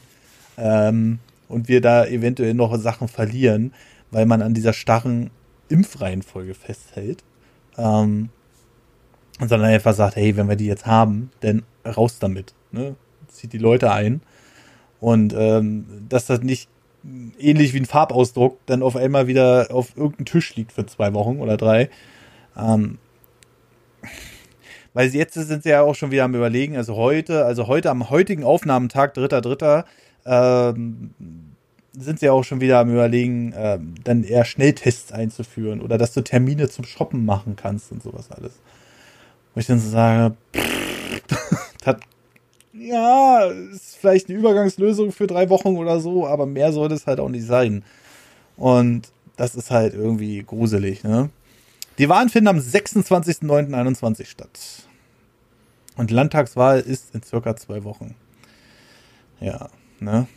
ähm, und wir da eventuell noch Sachen verlieren, weil man an dieser starren Impfreihenfolge festhält. Ähm, sondern einfach sagt, hey, wenn wir die jetzt haben, dann raus damit. Ne? Zieht die Leute ein. Und ähm, dass das nicht ähnlich wie ein Farbausdruck dann auf einmal wieder auf irgendeinem Tisch liegt für zwei Wochen oder drei. Ähm, weil jetzt sind sie ja auch schon wieder am überlegen, also heute, also heute am heutigen Aufnahmetag, dritter, dritter, ähm, sind sie auch schon wieder am überlegen, äh, dann eher Schnelltests einzuführen oder dass du Termine zum Shoppen machen kannst und sowas alles. Wo ich dann so sage, das, ja, ist vielleicht eine Übergangslösung für drei Wochen oder so, aber mehr soll es halt auch nicht sein. Und das ist halt irgendwie gruselig, ne? Die Wahlen finden am 26.09.21 statt. Und Landtagswahl ist in circa zwei Wochen. Ja, ne?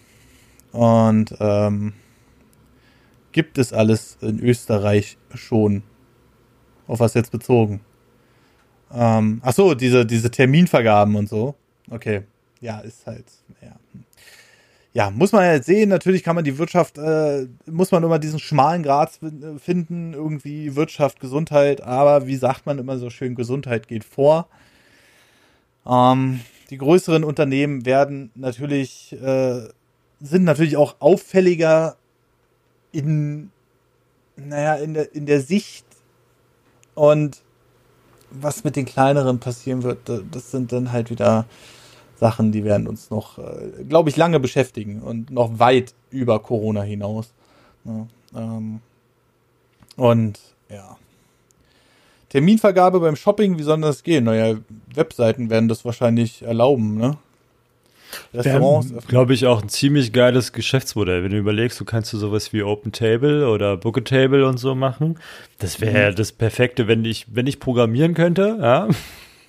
Und ähm, gibt es alles in Österreich schon? Auf was jetzt bezogen? Ähm, ach so, diese, diese Terminvergaben und so. Okay. Ja, ist halt, ja. Ja, muss man halt sehen. Natürlich kann man die Wirtschaft, äh, muss man immer diesen schmalen Grat finden, irgendwie Wirtschaft, Gesundheit. Aber wie sagt man immer so schön, Gesundheit geht vor. Ähm, die größeren Unternehmen werden natürlich äh, sind natürlich auch auffälliger in, naja, in der, in der Sicht und was mit den kleineren passieren wird, das sind dann halt wieder Sachen, die werden uns noch, äh, glaube ich, lange beschäftigen und noch weit über Corona hinaus. Ja, ähm, und ja. Terminvergabe beim Shopping, wie soll das gehen? Naja, Webseiten werden das wahrscheinlich erlauben, ne? Restaurants. Glaube ich auch ein ziemlich geiles Geschäftsmodell. Wenn du überlegst, du kannst du sowas wie Open Table oder Book a Table und so machen. Das wäre mhm. das Perfekte, wenn ich, wenn ich programmieren könnte, ja.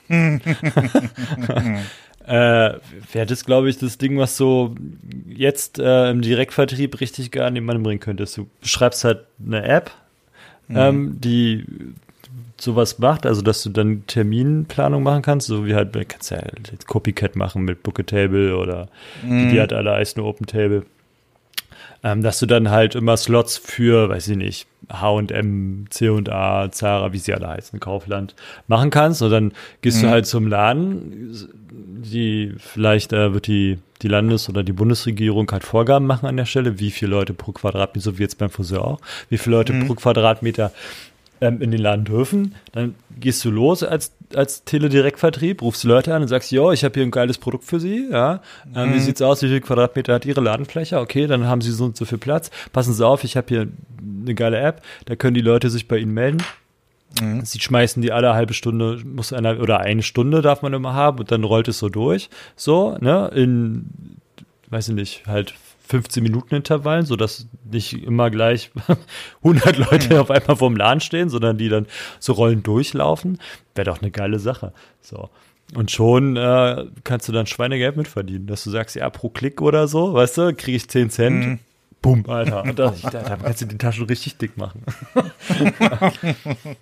äh, wäre das, glaube ich, das Ding, was so jetzt äh, im Direktvertrieb richtig geil an den Mann bringen könntest. Du schreibst halt eine App, mhm. ähm, die sowas macht, also dass du dann Terminplanung machen kannst, so wie halt, kannst ja halt Copycat machen mit Booketable oder mhm. die hat alle heißen Open Table. Ähm, dass du dann halt immer Slots für, weiß ich nicht, H&M, C&A, Zara, wie sie alle heißen, Kaufland machen kannst und dann gehst mhm. du halt zum Laden, die vielleicht äh, wird die die Landes- oder die Bundesregierung halt Vorgaben machen an der Stelle, wie viele Leute pro Quadratmeter, so wie jetzt beim Friseur auch, wie viele Leute mhm. pro Quadratmeter ähm, in den Laden dürfen. Dann gehst du los als, als Teledirektvertrieb, rufst Leute an und sagst, jo, ich habe hier ein geiles Produkt für sie. Ja, ähm, mhm. wie sieht's aus? Wie viele Quadratmeter hat ihre Ladenfläche? Okay, dann haben sie so und so viel Platz. Passen Sie auf, ich habe hier eine geile App, da können die Leute sich bei Ihnen melden. Mhm. Sie schmeißen die alle halbe Stunde, muss einer, oder eine Stunde darf man immer haben und dann rollt es so durch. So, ne, in, weiß ich nicht, halt 15 Minuten Intervallen, sodass nicht immer gleich 100 Leute auf einmal vorm Laden stehen, sondern die dann so rollen durchlaufen. Wäre doch eine geile Sache. So. Und schon äh, kannst du dann Schweinegeld mitverdienen, dass du sagst, ja, pro Klick oder so, weißt du, kriege ich 10 Cent. Mhm. Bumm, Alter. Und da, da, kannst du die Taschen richtig dick machen.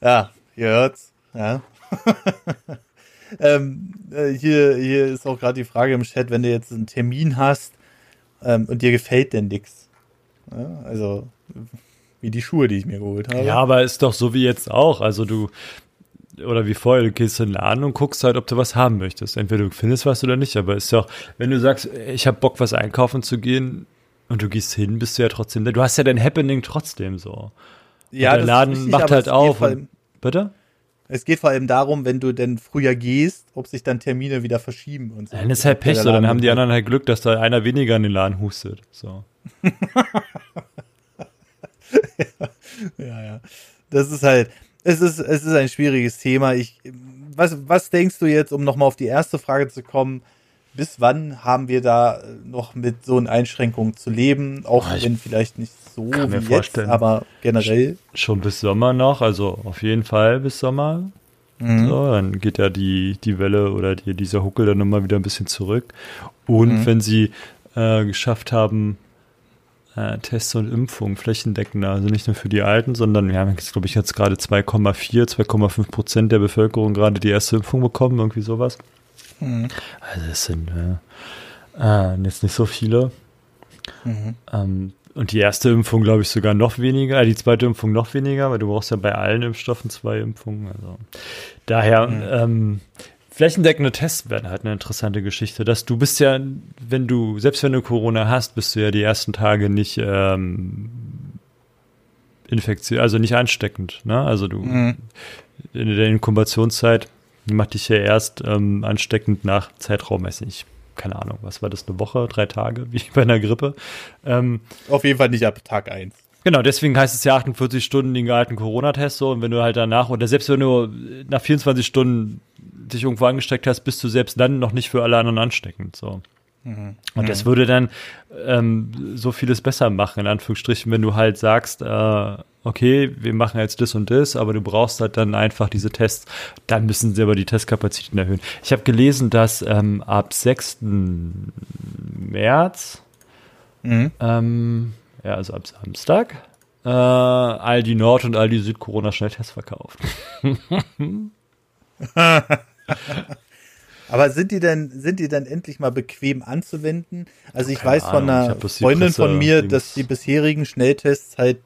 ja, ihr hört's. Ja. ähm, äh, hier, hier ist auch gerade die Frage im Chat, wenn du jetzt einen Termin hast, ähm, und dir gefällt denn nix. Ja, also wie die Schuhe, die ich mir geholt habe. Ja, aber ist doch so wie jetzt auch. Also du, oder wie vorher, du gehst in den Laden und guckst halt, ob du was haben möchtest. Entweder du findest was oder nicht, aber ist doch, wenn du sagst, ich habe Bock, was einkaufen zu gehen und du gehst hin, bist du ja trotzdem, du hast ja dein Happening trotzdem so. Ja, und der Laden richtig, macht halt auf. Und, bitte? Es geht vor allem darum, wenn du denn früher gehst, ob sich dann Termine wieder verschieben und so. Dann ist halt Pech so, dann haben die anderen halt Glück, dass da einer weniger in den Laden hustet. So. ja, ja, Das ist halt, es ist, es ist ein schwieriges Thema. Ich, was, was denkst du jetzt, um nochmal auf die erste Frage zu kommen? Bis wann haben wir da noch mit so einer Einschränkung zu leben? Auch oh, wenn vielleicht nicht so wie mir vorstellen. Jetzt, aber generell. Schon bis Sommer noch, also auf jeden Fall bis Sommer. Mhm. So, dann geht ja die, die Welle oder die, dieser Huckel dann nochmal wieder ein bisschen zurück. Und mhm. wenn sie äh, geschafft haben, äh, Tests und Impfungen flächendeckender, also nicht nur für die Alten, sondern wir haben jetzt, glaube ich, jetzt gerade 2,4, 2,5 Prozent der Bevölkerung gerade die erste Impfung bekommen, irgendwie sowas. Mhm. Also es sind äh, äh, jetzt nicht so viele. Mhm. Ähm, und die erste Impfung, glaube ich, sogar noch weniger, äh, die zweite Impfung noch weniger, weil du brauchst ja bei allen Impfstoffen zwei Impfungen. Also daher, mhm. ähm, flächendeckende Tests werden halt eine interessante Geschichte. Dass du bist ja, wenn du, selbst wenn du Corona hast, bist du ja die ersten Tage nicht ähm, infektiös, also nicht ansteckend. Ne? Also du mhm. in der Inkubationszeit macht dich ja erst ähm, ansteckend nach Zeitraum, weiß nicht, keine Ahnung, was war das, eine Woche, drei Tage, wie bei einer Grippe. Ähm, Auf jeden Fall nicht ab Tag 1. Genau, deswegen heißt es ja 48 Stunden den gehaltenen Corona-Test so. Und wenn du halt danach, oder selbst wenn du nach 24 Stunden dich irgendwo angesteckt hast, bist du selbst dann noch nicht für alle anderen ansteckend. So. Mhm. Und das mhm. würde dann ähm, so vieles besser machen, in Anführungsstrichen, wenn du halt sagst, äh, okay, wir machen jetzt das und das, aber du brauchst halt dann einfach diese Tests, dann müssen sie aber die Testkapazitäten erhöhen. Ich habe gelesen, dass ähm, ab 6. März, mhm. ähm, ja, also ab Samstag, äh, Aldi Nord und Aldi Süd Corona-Schnelltests verkauft. Aber sind die denn, sind die dann endlich mal bequem anzuwenden? Also ich Keine weiß von einer Freundin von mir, dass die bisherigen Schnelltests halt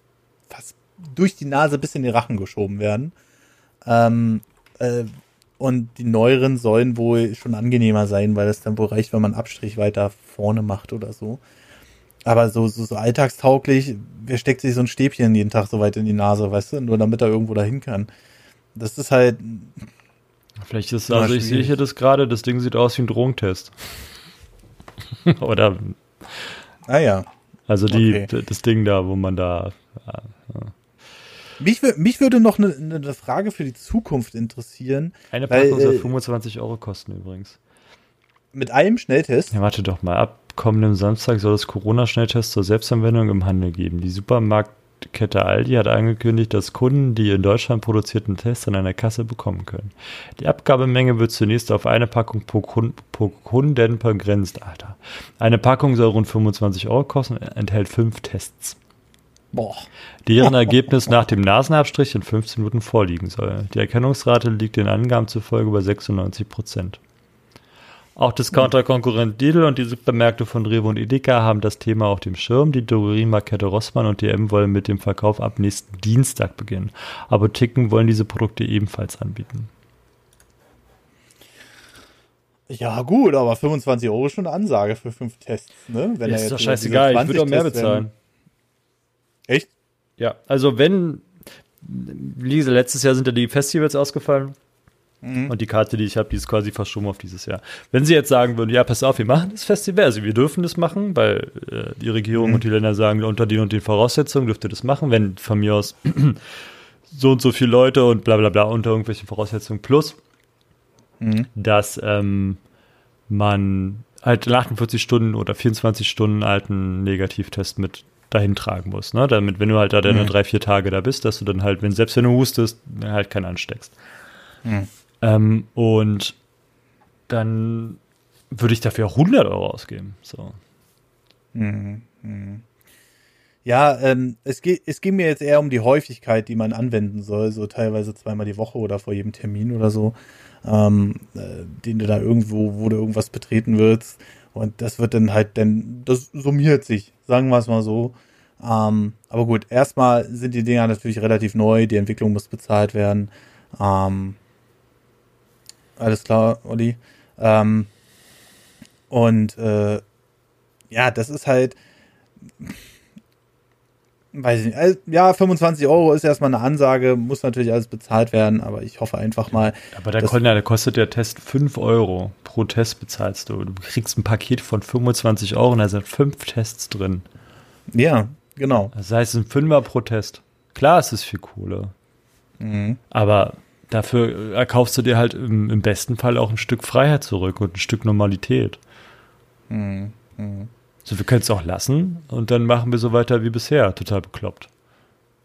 fast durch die Nase bis in den Rachen geschoben werden. Ähm, äh, und die neueren sollen wohl schon angenehmer sein, weil es dann wohl reicht, wenn man Abstrich weiter vorne macht oder so. Aber so, so, so alltagstauglich, wer steckt sich so ein Stäbchen jeden Tag so weit in die Nase, weißt du, nur damit er irgendwo dahin kann. Das ist halt. Vielleicht ist, also ich sehe hier das gerade, das Ding sieht aus wie ein Drogentest. Oder. Ah ja. Also die, okay. das Ding da, wo man da. Mich, mich würde noch eine, eine Frage für die Zukunft interessieren. Eine Packung soll äh, 25 Euro kosten übrigens. Mit einem Schnelltest? Ja, warte doch mal. Ab kommendem Samstag soll es Corona-Schnelltests zur Selbstanwendung im Handel geben. Die Supermarktkette Aldi hat angekündigt, dass Kunden die in Deutschland produzierten Tests an einer Kasse bekommen können. Die Abgabemenge wird zunächst auf eine Packung pro, pro Kunden begrenzt. Alter. Eine Packung soll rund 25 Euro kosten und enthält fünf Tests. Boah. Deren Ergebnis nach dem Nasenabstrich in 15 Minuten vorliegen soll. Die Erkennungsrate liegt den Angaben zufolge bei 96 Prozent. Auch Discounter-Konkurrent Lidl und die Supermärkte von Rewe und Edeka haben das Thema auf dem Schirm. Die Drogeriemarkette Rossmann und DM wollen mit dem Verkauf ab nächsten Dienstag beginnen. Apotheken wollen diese Produkte ebenfalls anbieten. Ja, gut, aber 25 Euro ist schon eine Ansage für fünf Tests, ne? Wenn ja, ist doch scheißegal, ich würde auch mehr bezahlen. Ja, also wenn, Lise, letztes Jahr sind ja die Festivals ausgefallen. Mhm. Und die Karte, die ich habe, die ist quasi verschoben auf dieses Jahr. Wenn sie jetzt sagen würden, ja, pass auf, wir machen das Festival, also wir dürfen das machen, weil äh, die Regierung mhm. und die Länder sagen, unter den und den Voraussetzungen dürft ihr das machen, wenn von mir aus so und so viele Leute und bla bla bla unter irgendwelchen Voraussetzungen plus, mhm. dass ähm, man halt in 48 Stunden oder 24 Stunden alten Negativtest mit dahin tragen muss, ne? Damit, wenn du halt da deine mhm. drei, vier Tage da bist, dass du dann halt, wenn selbst wenn du hustest, halt keinen ansteckst. Mhm. Ähm, und dann würde ich dafür auch 100 Euro ausgeben. So. Mhm. Mhm. Ja, ähm, es, geht, es ging mir jetzt eher um die Häufigkeit, die man anwenden soll, so teilweise zweimal die Woche oder vor jedem Termin oder so, ähm, äh, den du da irgendwo, wo du irgendwas betreten wirst. Und das wird dann halt, dann, das summiert sich, sagen wir es mal so. Ähm, aber gut, erstmal sind die Dinger natürlich relativ neu, die Entwicklung muss bezahlt werden. Ähm, alles klar, Olli. Ähm, und äh, ja, das ist halt, weiß ich nicht, also, ja, 25 Euro ist erstmal eine Ansage, muss natürlich alles bezahlt werden, aber ich hoffe einfach mal. Aber da, konnte, da kostet der Test 5 Euro. Pro Test bezahlst du. Du kriegst ein Paket von 25 Euro und da sind fünf Tests drin. Ja, genau. Das heißt, ein Fünfer pro Test. Klar, es ist viel Kohle. Mhm. Aber dafür erkaufst du dir halt im, im, besten Fall auch ein Stück Freiheit zurück und ein Stück Normalität. Mhm. Mhm. So, wir können es auch lassen und dann machen wir so weiter wie bisher. Total bekloppt.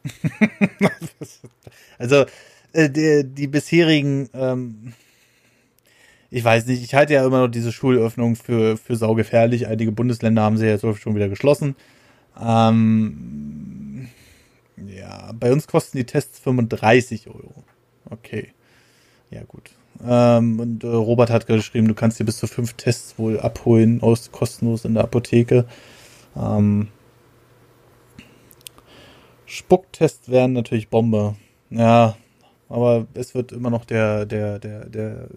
also, äh, die, die, bisherigen, ähm, ich weiß nicht, ich halte ja immer noch diese Schulöffnung für, für saugefährlich. Einige Bundesländer haben sie jetzt schon wieder geschlossen. Ähm, ja, bei uns kosten die Tests 35 Euro. Okay. Ja, gut. Ähm, und äh, Robert hat geschrieben, du kannst dir bis zu fünf Tests wohl abholen, aus kostenlos in der Apotheke. Ähm, Spucktests wären natürlich Bombe. Ja, aber es wird immer noch der, der, der, der,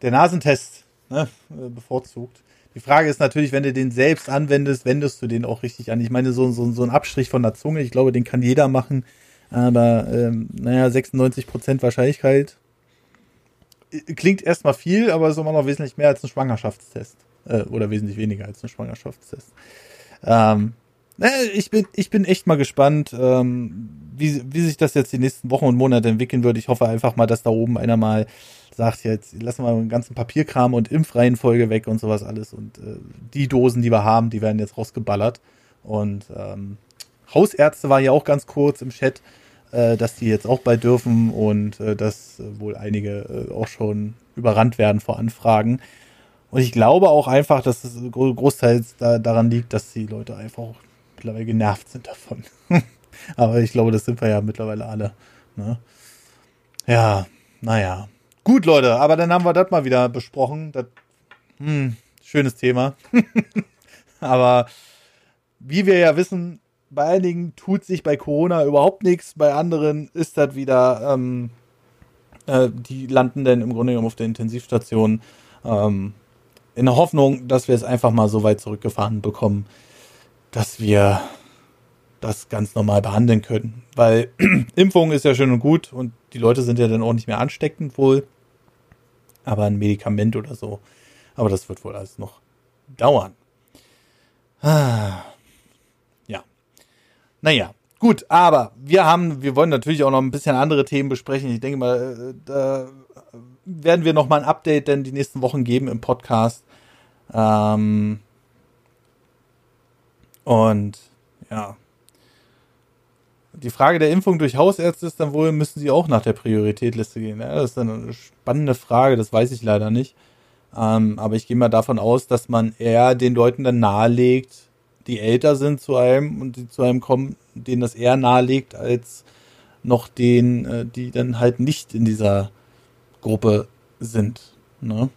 der Nasentest ne, bevorzugt. Die Frage ist natürlich, wenn du den selbst anwendest, wendest du den auch richtig an. Ich meine, so, so, so ein Abstrich von der Zunge, ich glaube, den kann jeder machen. Aber ähm, naja, 96% Wahrscheinlichkeit klingt erstmal viel, aber ist immer noch wesentlich mehr als ein Schwangerschaftstest. Äh, oder wesentlich weniger als ein Schwangerschaftstest. Ähm, ich bin, ich bin echt mal gespannt, ähm, wie, wie sich das jetzt die nächsten Wochen und Monate entwickeln wird. Ich hoffe einfach mal, dass da oben einer mal sagt, jetzt lassen wir den ganzen Papierkram und Impfreihenfolge weg und sowas alles. Und äh, die Dosen, die wir haben, die werden jetzt rausgeballert. Und ähm, Hausärzte war ja auch ganz kurz im Chat äh, dass die jetzt auch bald dürfen und äh, dass äh, wohl einige äh, auch schon überrannt werden vor Anfragen. Und ich glaube auch einfach, dass es großteils da, daran liegt, dass die Leute einfach auch mittlerweile genervt sind davon. Aber ich glaube, das sind wir ja mittlerweile alle. Ne? Ja, naja. Gut, Leute, aber dann haben wir das mal wieder besprochen. Das, hm, schönes Thema. aber wie wir ja wissen, bei einigen tut sich bei Corona überhaupt nichts, bei anderen ist das wieder, ähm, äh, die landen dann im Grunde genommen auf der Intensivstation. Ähm, in der Hoffnung, dass wir es einfach mal so weit zurückgefahren bekommen, dass wir das ganz normal behandeln können. Weil Impfung ist ja schön und gut und die Leute sind ja dann auch nicht mehr ansteckend wohl. Aber ein Medikament oder so. Aber das wird wohl alles noch dauern. Ah. Naja, gut, aber wir haben, wir wollen natürlich auch noch ein bisschen andere Themen besprechen. Ich denke mal, äh, da werden wir noch mal ein Update denn die nächsten Wochen geben im Podcast. Ähm und ja. Die Frage der Impfung durch Hausärzte ist dann wohl, müssen sie auch nach der Prioritätliste gehen. Ja, das ist eine spannende Frage, das weiß ich leider nicht. Ähm, aber ich gehe mal davon aus, dass man eher den Leuten dann nahelegt, die älter sind zu einem und die zu einem kommen, denen das eher nahelegt, als noch den, äh, die dann halt nicht in dieser Gruppe sind. Ne?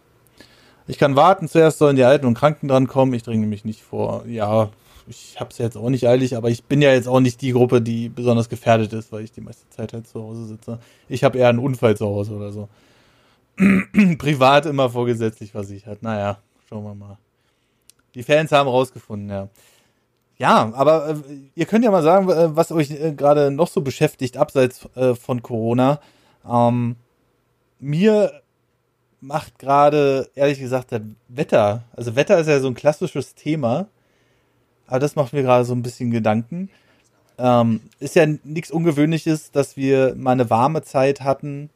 Ich kann warten, zuerst sollen die Alten und Kranken drankommen. Ich dringe mich nicht vor. Ja, ich habe es jetzt auch nicht eilig, aber ich bin ja jetzt auch nicht die Gruppe, die besonders gefährdet ist, weil ich die meiste Zeit halt zu Hause sitze. Ich habe eher einen Unfall zu Hause oder so. Privat immer vorgesetzlich versichert. Naja, schauen wir mal. Die Fans haben rausgefunden, ja. Ja, aber äh, ihr könnt ja mal sagen, äh, was euch äh, gerade noch so beschäftigt, abseits äh, von Corona. Ähm, mir macht gerade, ehrlich gesagt, das Wetter. Also Wetter ist ja so ein klassisches Thema. Aber das macht mir gerade so ein bisschen Gedanken. Ähm, ist ja nichts Ungewöhnliches, dass wir mal eine warme Zeit hatten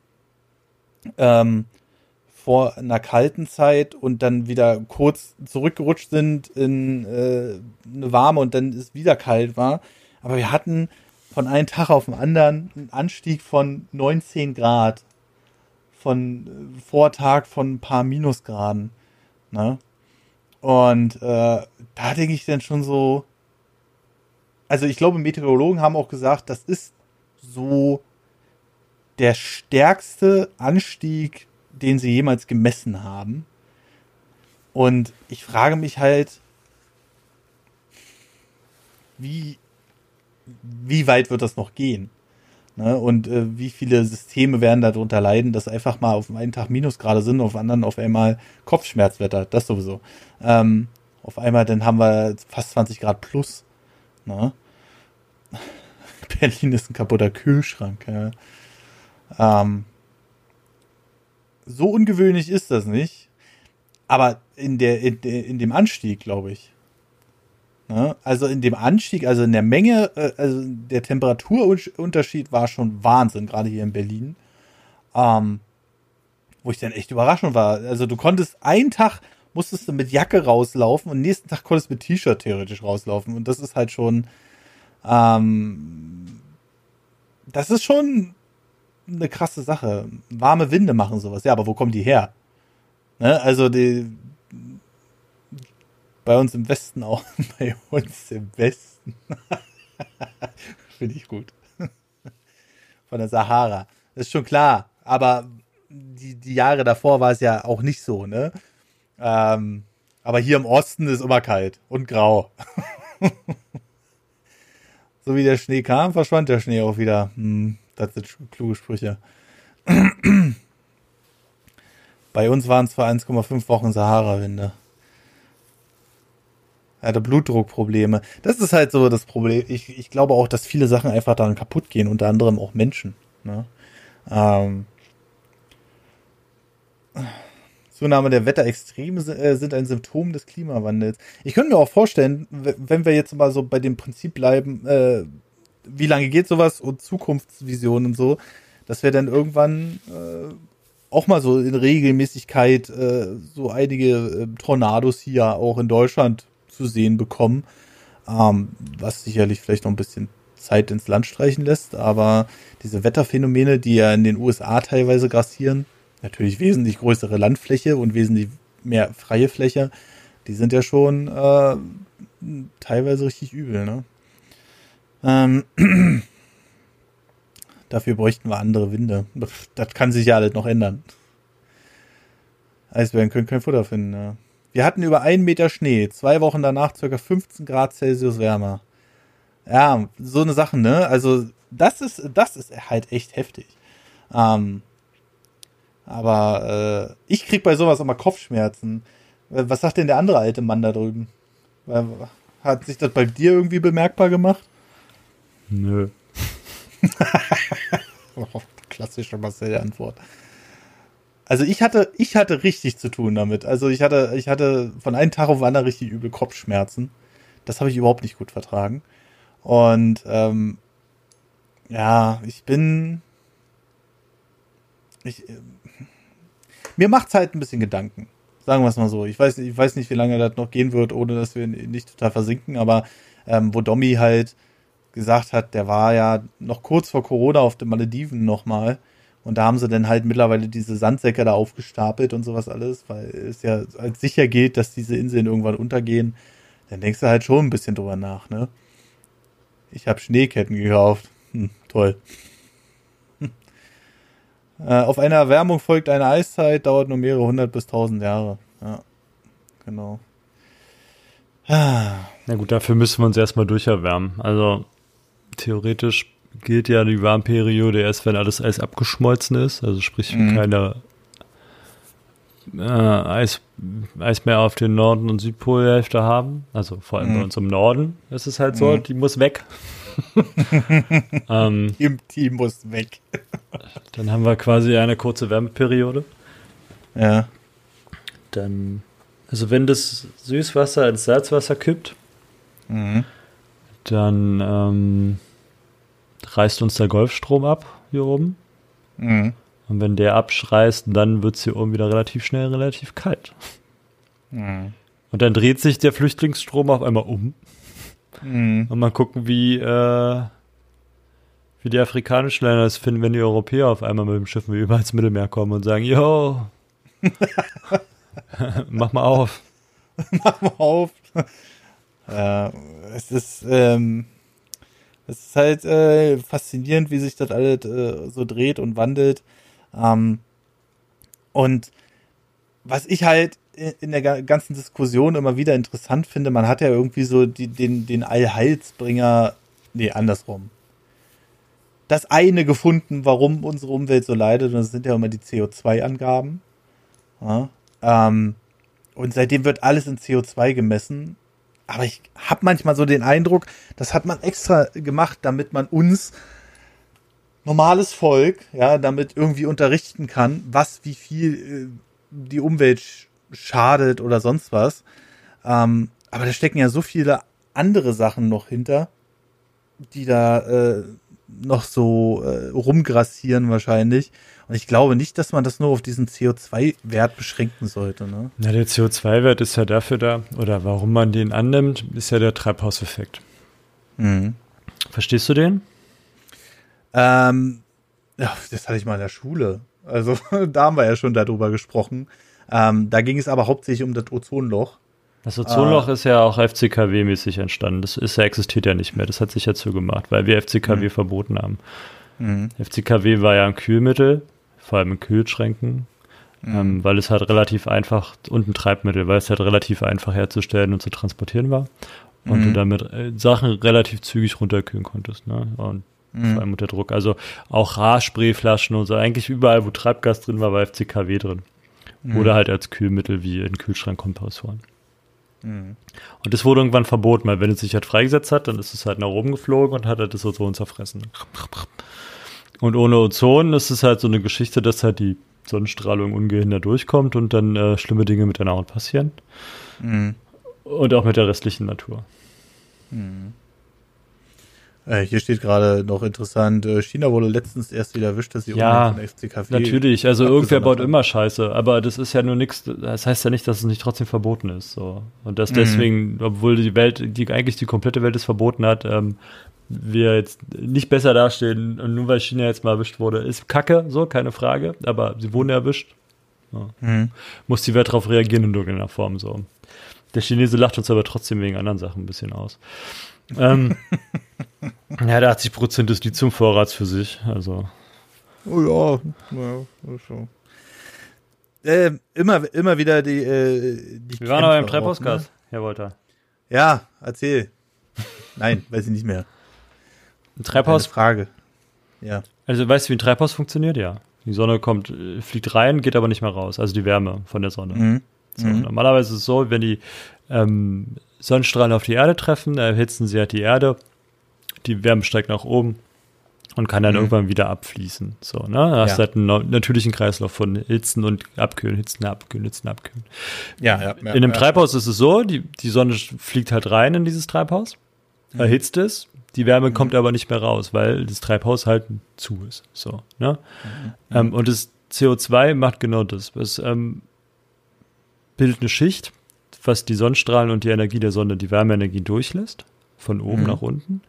ähm, vor einer kalten Zeit und dann wieder kurz zurückgerutscht sind in äh, eine warme und dann ist wieder kalt war. Aber wir hatten von einem Tag auf den anderen einen Anstieg von 19 Grad. Von äh, Vortag von ein paar Minusgraden. Ne? Und äh, da denke ich dann schon so, also ich glaube, Meteorologen haben auch gesagt, das ist so der stärkste Anstieg, den sie jemals gemessen haben. Und ich frage mich halt, wie, wie weit wird das noch gehen? Ne? Und äh, wie viele Systeme werden darunter leiden, dass einfach mal auf einen Tag Minusgrade sind, auf anderen auf einmal Kopfschmerzwetter, das sowieso. Ähm, auf einmal dann haben wir fast 20 Grad plus. Ne? Berlin ist ein kaputter Kühlschrank. Ja. Ähm, so ungewöhnlich ist das nicht. Aber in, der, in, in dem Anstieg, glaube ich. Ne? Also in dem Anstieg, also in der Menge, äh, also der Temperaturunterschied war schon Wahnsinn, gerade hier in Berlin. Ähm, wo ich dann echt überraschend war. Also du konntest einen Tag musstest du mit Jacke rauslaufen und nächsten Tag konntest du mit T-Shirt theoretisch rauslaufen. Und das ist halt schon, ähm, das ist schon eine krasse Sache. Warme Winde machen sowas. Ja, aber wo kommen die her? Ne? Also die, bei uns im Westen auch. bei uns im Westen. Finde ich gut. Von der Sahara. Das ist schon klar. Aber die, die Jahre davor war es ja auch nicht so, ne? Ähm, aber hier im Osten ist immer kalt und grau. so wie der Schnee kam, verschwand der Schnee auch wieder. Hm, das sind kluge Sprüche. Bei uns waren es vor 1,5 Wochen Sahara-Winde. Er hatte Blutdruckprobleme. Das ist halt so das Problem. Ich, ich glaube auch, dass viele Sachen einfach daran kaputt gehen, unter anderem auch Menschen. Ne? Ähm, Zunahme der Wetterextreme äh, sind ein Symptom des Klimawandels. Ich könnte mir auch vorstellen, wenn wir jetzt mal so bei dem Prinzip bleiben, äh, wie lange geht sowas und Zukunftsvisionen und so, dass wir dann irgendwann äh, auch mal so in Regelmäßigkeit äh, so einige äh, Tornados hier auch in Deutschland zu sehen bekommen, ähm, was sicherlich vielleicht noch ein bisschen Zeit ins Land streichen lässt, aber diese Wetterphänomene, die ja in den USA teilweise grassieren, natürlich wesentlich größere Landfläche und wesentlich mehr freie Fläche, die sind ja schon äh, teilweise richtig übel, ne? Ähm, dafür bräuchten wir andere Winde. Das kann sich ja alles noch ändern. Eisbären können kein Futter finden. Ja. Wir hatten über einen Meter Schnee, zwei Wochen danach ca. 15 Grad Celsius wärmer. Ja, so eine Sache, ne? Also, das ist, das ist halt echt heftig. Ähm, aber äh, ich krieg bei sowas immer Kopfschmerzen. Äh, was sagt denn der andere alte Mann da drüben? Äh, hat sich das bei dir irgendwie bemerkbar gemacht? Nö. Klassische Marcel-Antwort. Also ich hatte, ich hatte richtig zu tun damit. Also ich hatte, ich hatte von einem Tag auf den anderen richtig übel Kopfschmerzen. Das habe ich überhaupt nicht gut vertragen. Und ähm, ja, ich bin. Ich, äh, mir macht's halt ein bisschen Gedanken. Sagen wir es mal so. Ich weiß, ich weiß nicht, wie lange das noch gehen wird, ohne dass wir nicht total versinken, aber ähm, wo Domi halt gesagt hat, der war ja noch kurz vor Corona auf den Malediven nochmal. Und da haben sie dann halt mittlerweile diese Sandsäcke da aufgestapelt und sowas alles, weil es ja als sicher geht, dass diese Inseln irgendwann untergehen. Dann denkst du halt schon ein bisschen drüber nach, ne? Ich habe Schneeketten gekauft. Hm, toll. Äh, auf eine Erwärmung folgt eine Eiszeit, dauert nur mehrere hundert bis tausend Jahre. Ja, genau. Na gut, dafür müssen wir uns erstmal durcherwärmen. Also theoretisch gilt ja die Warmperiode erst, wenn alles Eis abgeschmolzen ist. Also sprich, mhm. keine äh, Eis, Eismeer auf den Norden- und Südpolhälfte haben. Also vor allem mhm. bei uns im Norden ist es halt so, mhm. die muss weg. ähm, die muss weg. dann haben wir quasi eine kurze Wärmeperiode. Ja. Dann also wenn das Süßwasser ins Salzwasser kippt, mhm. dann ähm, reißt uns der Golfstrom ab hier oben. Mhm. Und wenn der abschreißt, dann wird es hier oben wieder relativ schnell relativ kalt. Mhm. Und dann dreht sich der Flüchtlingsstrom auf einmal um. Mhm. Und mal gucken, wie, äh, wie die afrikanischen Länder es finden, wenn die Europäer auf einmal mit dem Schiff über ins Mittelmeer kommen und sagen, yo, Mach mal auf. Mach mal auf. ja, es ist, ähm, es ist halt äh, faszinierend, wie sich das alles äh, so dreht und wandelt. Ähm, und was ich halt in der ganzen Diskussion immer wieder interessant finde, man hat ja irgendwie so die, den, den Allheilsbringer, nee, andersrum. Das eine gefunden, warum unsere Umwelt so leidet, und das sind ja immer die CO2-Angaben. Ja, ähm, und seitdem wird alles in CO2 gemessen. Aber ich habe manchmal so den Eindruck, das hat man extra gemacht, damit man uns normales Volk, ja, damit irgendwie unterrichten kann, was, wie viel äh, die Umwelt schadet oder sonst was. Ähm, aber da stecken ja so viele andere Sachen noch hinter, die da äh, noch so äh, rumgrassieren wahrscheinlich. Und ich glaube nicht, dass man das nur auf diesen CO2-Wert beschränken sollte. Ne? Ja, der CO2-Wert ist ja dafür da, oder warum man den annimmt, ist ja der Treibhauseffekt. Mhm. Verstehst du den? Ähm, ja, das hatte ich mal in der Schule. Also da haben wir ja schon darüber gesprochen. Ähm, da ging es aber hauptsächlich um das Ozonloch. Das Ozonloch äh, ist ja auch FCKW-mäßig entstanden. Das ist ja, existiert ja nicht mehr. Das hat sich ja zugemacht, weil wir FCKW mhm. verboten haben. Mhm. FCKW war ja ein Kühlmittel, vor allem in Kühlschränken, mhm. ähm, weil es halt relativ einfach, und ein Treibmittel, weil es halt relativ einfach herzustellen und zu transportieren war. Und mhm. du damit äh, Sachen relativ zügig runterkühlen konntest. Ne? Und mhm. vor allem unter Druck. Also auch Haarsprayflaschen und so. Eigentlich überall, wo Treibgas drin war, war FCKW drin. Mhm. Oder halt als Kühlmittel wie in Kühlschrankkompressoren. Mhm. Und das wurde irgendwann verboten, weil wenn es sich halt freigesetzt hat, dann ist es halt nach oben geflogen und hat halt das Ozon zerfressen. Und ohne Ozon ist es halt so eine Geschichte, dass halt die Sonnenstrahlung ungehindert durchkommt und dann äh, schlimme Dinge mit deiner Haut passieren. Mhm. Und auch mit der restlichen Natur. Mhm. Äh, hier steht gerade noch interessant, äh, China wurde letztens erst wieder erwischt, dass sie ja, von FCKW natürlich, also irgendwer baut immer Scheiße, aber das ist ja nur nichts, das heißt ja nicht, dass es nicht trotzdem verboten ist. So. Und dass mhm. deswegen, obwohl die Welt, die eigentlich die komplette Welt es verboten hat, ähm, wir jetzt nicht besser dastehen und nur weil China jetzt mal erwischt wurde, ist Kacke, so, keine Frage, aber sie wurden erwischt. Ja. Mhm. Muss die Welt darauf reagieren in irgendeiner Form so. Der Chinese lacht uns aber trotzdem wegen anderen Sachen ein bisschen aus. ähm, ja, der 80 Prozent des Lithiumvorrats für sich, also. Oh ja, ja, schon. Äh, immer, immer wieder die. Äh, die Wir waren aber im Treibhausgas, ne? Herr Wolter. Ja, erzähl. Nein, weiß ich nicht mehr. Ein Treibhaus? Eine Frage. Ja. Also weißt du, wie ein Treibhaus funktioniert? Ja. Die Sonne kommt, äh, fliegt rein, geht aber nicht mehr raus. Also die Wärme von der Sonne. Mhm. So, mhm. Normalerweise ist es so, wenn die ähm, Sonnenstrahlen auf die Erde treffen, erhitzen sie halt die Erde. Die Wärme steigt nach oben und kann dann mhm. irgendwann wieder abfließen. So, ne? Da hast ja. halt einen natürlichen Kreislauf von Hitzen und Abkühlen, Hitzen, Abkühlen, Hitzen, Abkühlen. Ja, ja, ja in einem. Treibhaus ist es so, die, die Sonne fliegt halt rein in dieses Treibhaus, mhm. erhitzt es, die Wärme mhm. kommt aber nicht mehr raus, weil das Treibhaus halt zu ist. So, ne? Mhm. Ähm, und das CO2 macht genau das. Es ähm, bildet eine Schicht, was die Sonnenstrahlen und die Energie der Sonne, die Wärmeenergie durchlässt, von oben mhm. nach unten.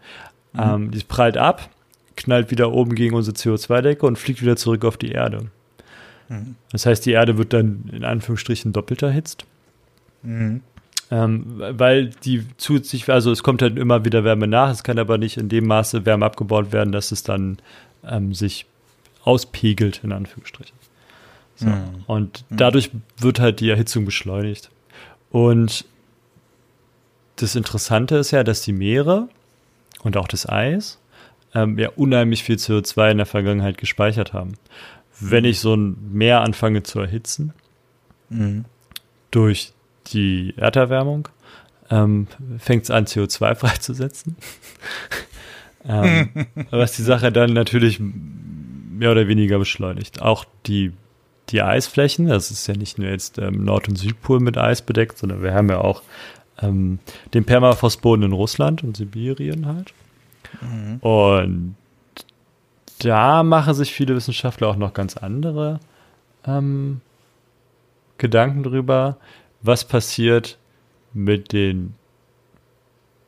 Mhm. Ähm, die prallt ab, knallt wieder oben gegen unsere CO2-Decke und fliegt wieder zurück auf die Erde. Mhm. Das heißt, die Erde wird dann in Anführungsstrichen doppelt erhitzt. Mhm. Ähm, weil die zusätzlich, also es kommt halt immer wieder Wärme nach, es kann aber nicht in dem Maße Wärme abgebaut werden, dass es dann ähm, sich auspegelt, in Anführungsstrichen. So. Mhm. Und dadurch wird halt die Erhitzung beschleunigt. Und das Interessante ist ja, dass die Meere und auch das Eis ähm, ja unheimlich viel CO2 in der Vergangenheit gespeichert haben. Wenn ich so ein Meer anfange zu erhitzen, mhm. durch die Erderwärmung, ähm, fängt es an, CO2 freizusetzen. ähm, was die Sache dann natürlich mehr oder weniger beschleunigt. Auch die, die Eisflächen, das ist ja nicht nur jetzt ähm, Nord- und Südpol mit Eis bedeckt, sondern wir haben ja auch ähm, den Permafrostboden in Russland und Sibirien halt. Mhm. Und da machen sich viele Wissenschaftler auch noch ganz andere ähm, Gedanken drüber, was passiert mit den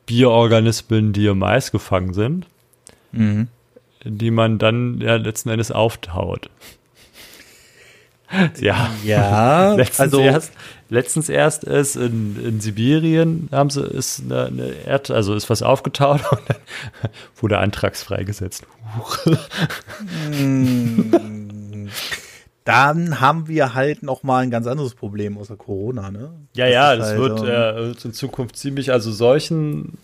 Bioorganismen, die im Eis gefangen sind, mhm. die man dann ja letzten Endes auftaut. ja, ja letztens also erst, letztens erst ist in, in Sibirien haben sie ist eine, eine Erd, also ist was aufgetaut und dann wurde antrags freigesetzt. Hm. Dann haben wir halt noch mal ein ganz anderes Problem außer Corona, ne? Ja, das ja, das halt, wird äh, in Zukunft ziemlich, also Seuchen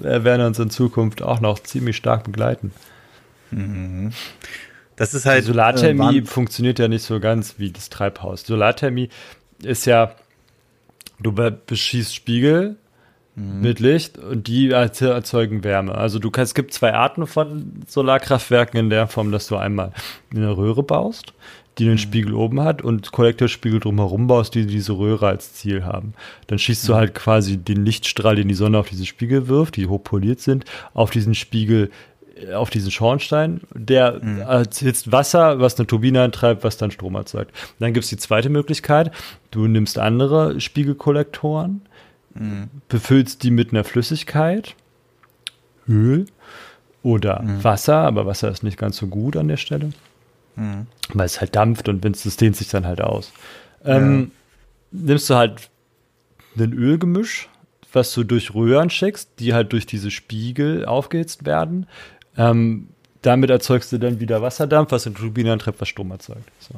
äh, werden uns in Zukunft auch noch ziemlich stark begleiten. Mhm. Das ist halt. Die Solarthermie äh, funktioniert ja nicht so ganz wie das Treibhaus. Solarthermie ist ja, du beschießt Spiegel mhm. mit Licht und die erzeugen Wärme. Also du kannst, es gibt zwei Arten von Solarkraftwerken in der Form, dass du einmal eine Röhre baust, die einen mhm. Spiegel oben hat und Kollektorspiegel drumherum baust, die diese Röhre als Ziel haben. Dann schießt mhm. du halt quasi den Lichtstrahl, den die Sonne auf diese Spiegel wirft, die hochpoliert sind, auf diesen Spiegel auf diesen Schornstein, der mhm. erhitzt Wasser, was eine Turbine antreibt, was dann Strom erzeugt. Dann gibt es die zweite Möglichkeit, du nimmst andere Spiegelkollektoren, mhm. befüllst die mit einer Flüssigkeit, Öl oder mhm. Wasser, aber Wasser ist nicht ganz so gut an der Stelle, mhm. weil es halt dampft und wenn es dehnt sich dann halt aus. Ähm, ja. Nimmst du halt ein Ölgemisch, was du durch Röhren schickst, die halt durch diese Spiegel aufgehitzt werden, ähm, damit erzeugst du dann wieder Wasserdampf, was in Turbine antreibt, was Strom erzeugt. So.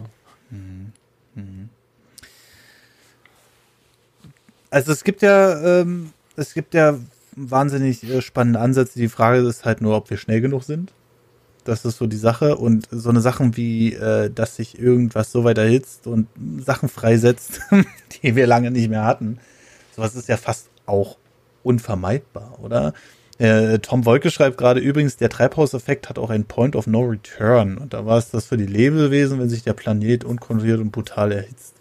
Mhm. Mhm. Also es gibt ja, ähm, es gibt ja wahnsinnig äh, spannende Ansätze. Die Frage ist halt nur, ob wir schnell genug sind. Das ist so die Sache. Und so eine Sachen wie, äh, dass sich irgendwas so weit erhitzt und Sachen freisetzt, die wir lange nicht mehr hatten. Sowas ist ja fast auch unvermeidbar, oder? Äh, Tom Wolke schreibt gerade übrigens, der Treibhauseffekt hat auch ein Point of No Return. Und da war es das für die Lebewesen, wenn sich der Planet unkontrolliert und brutal erhitzt.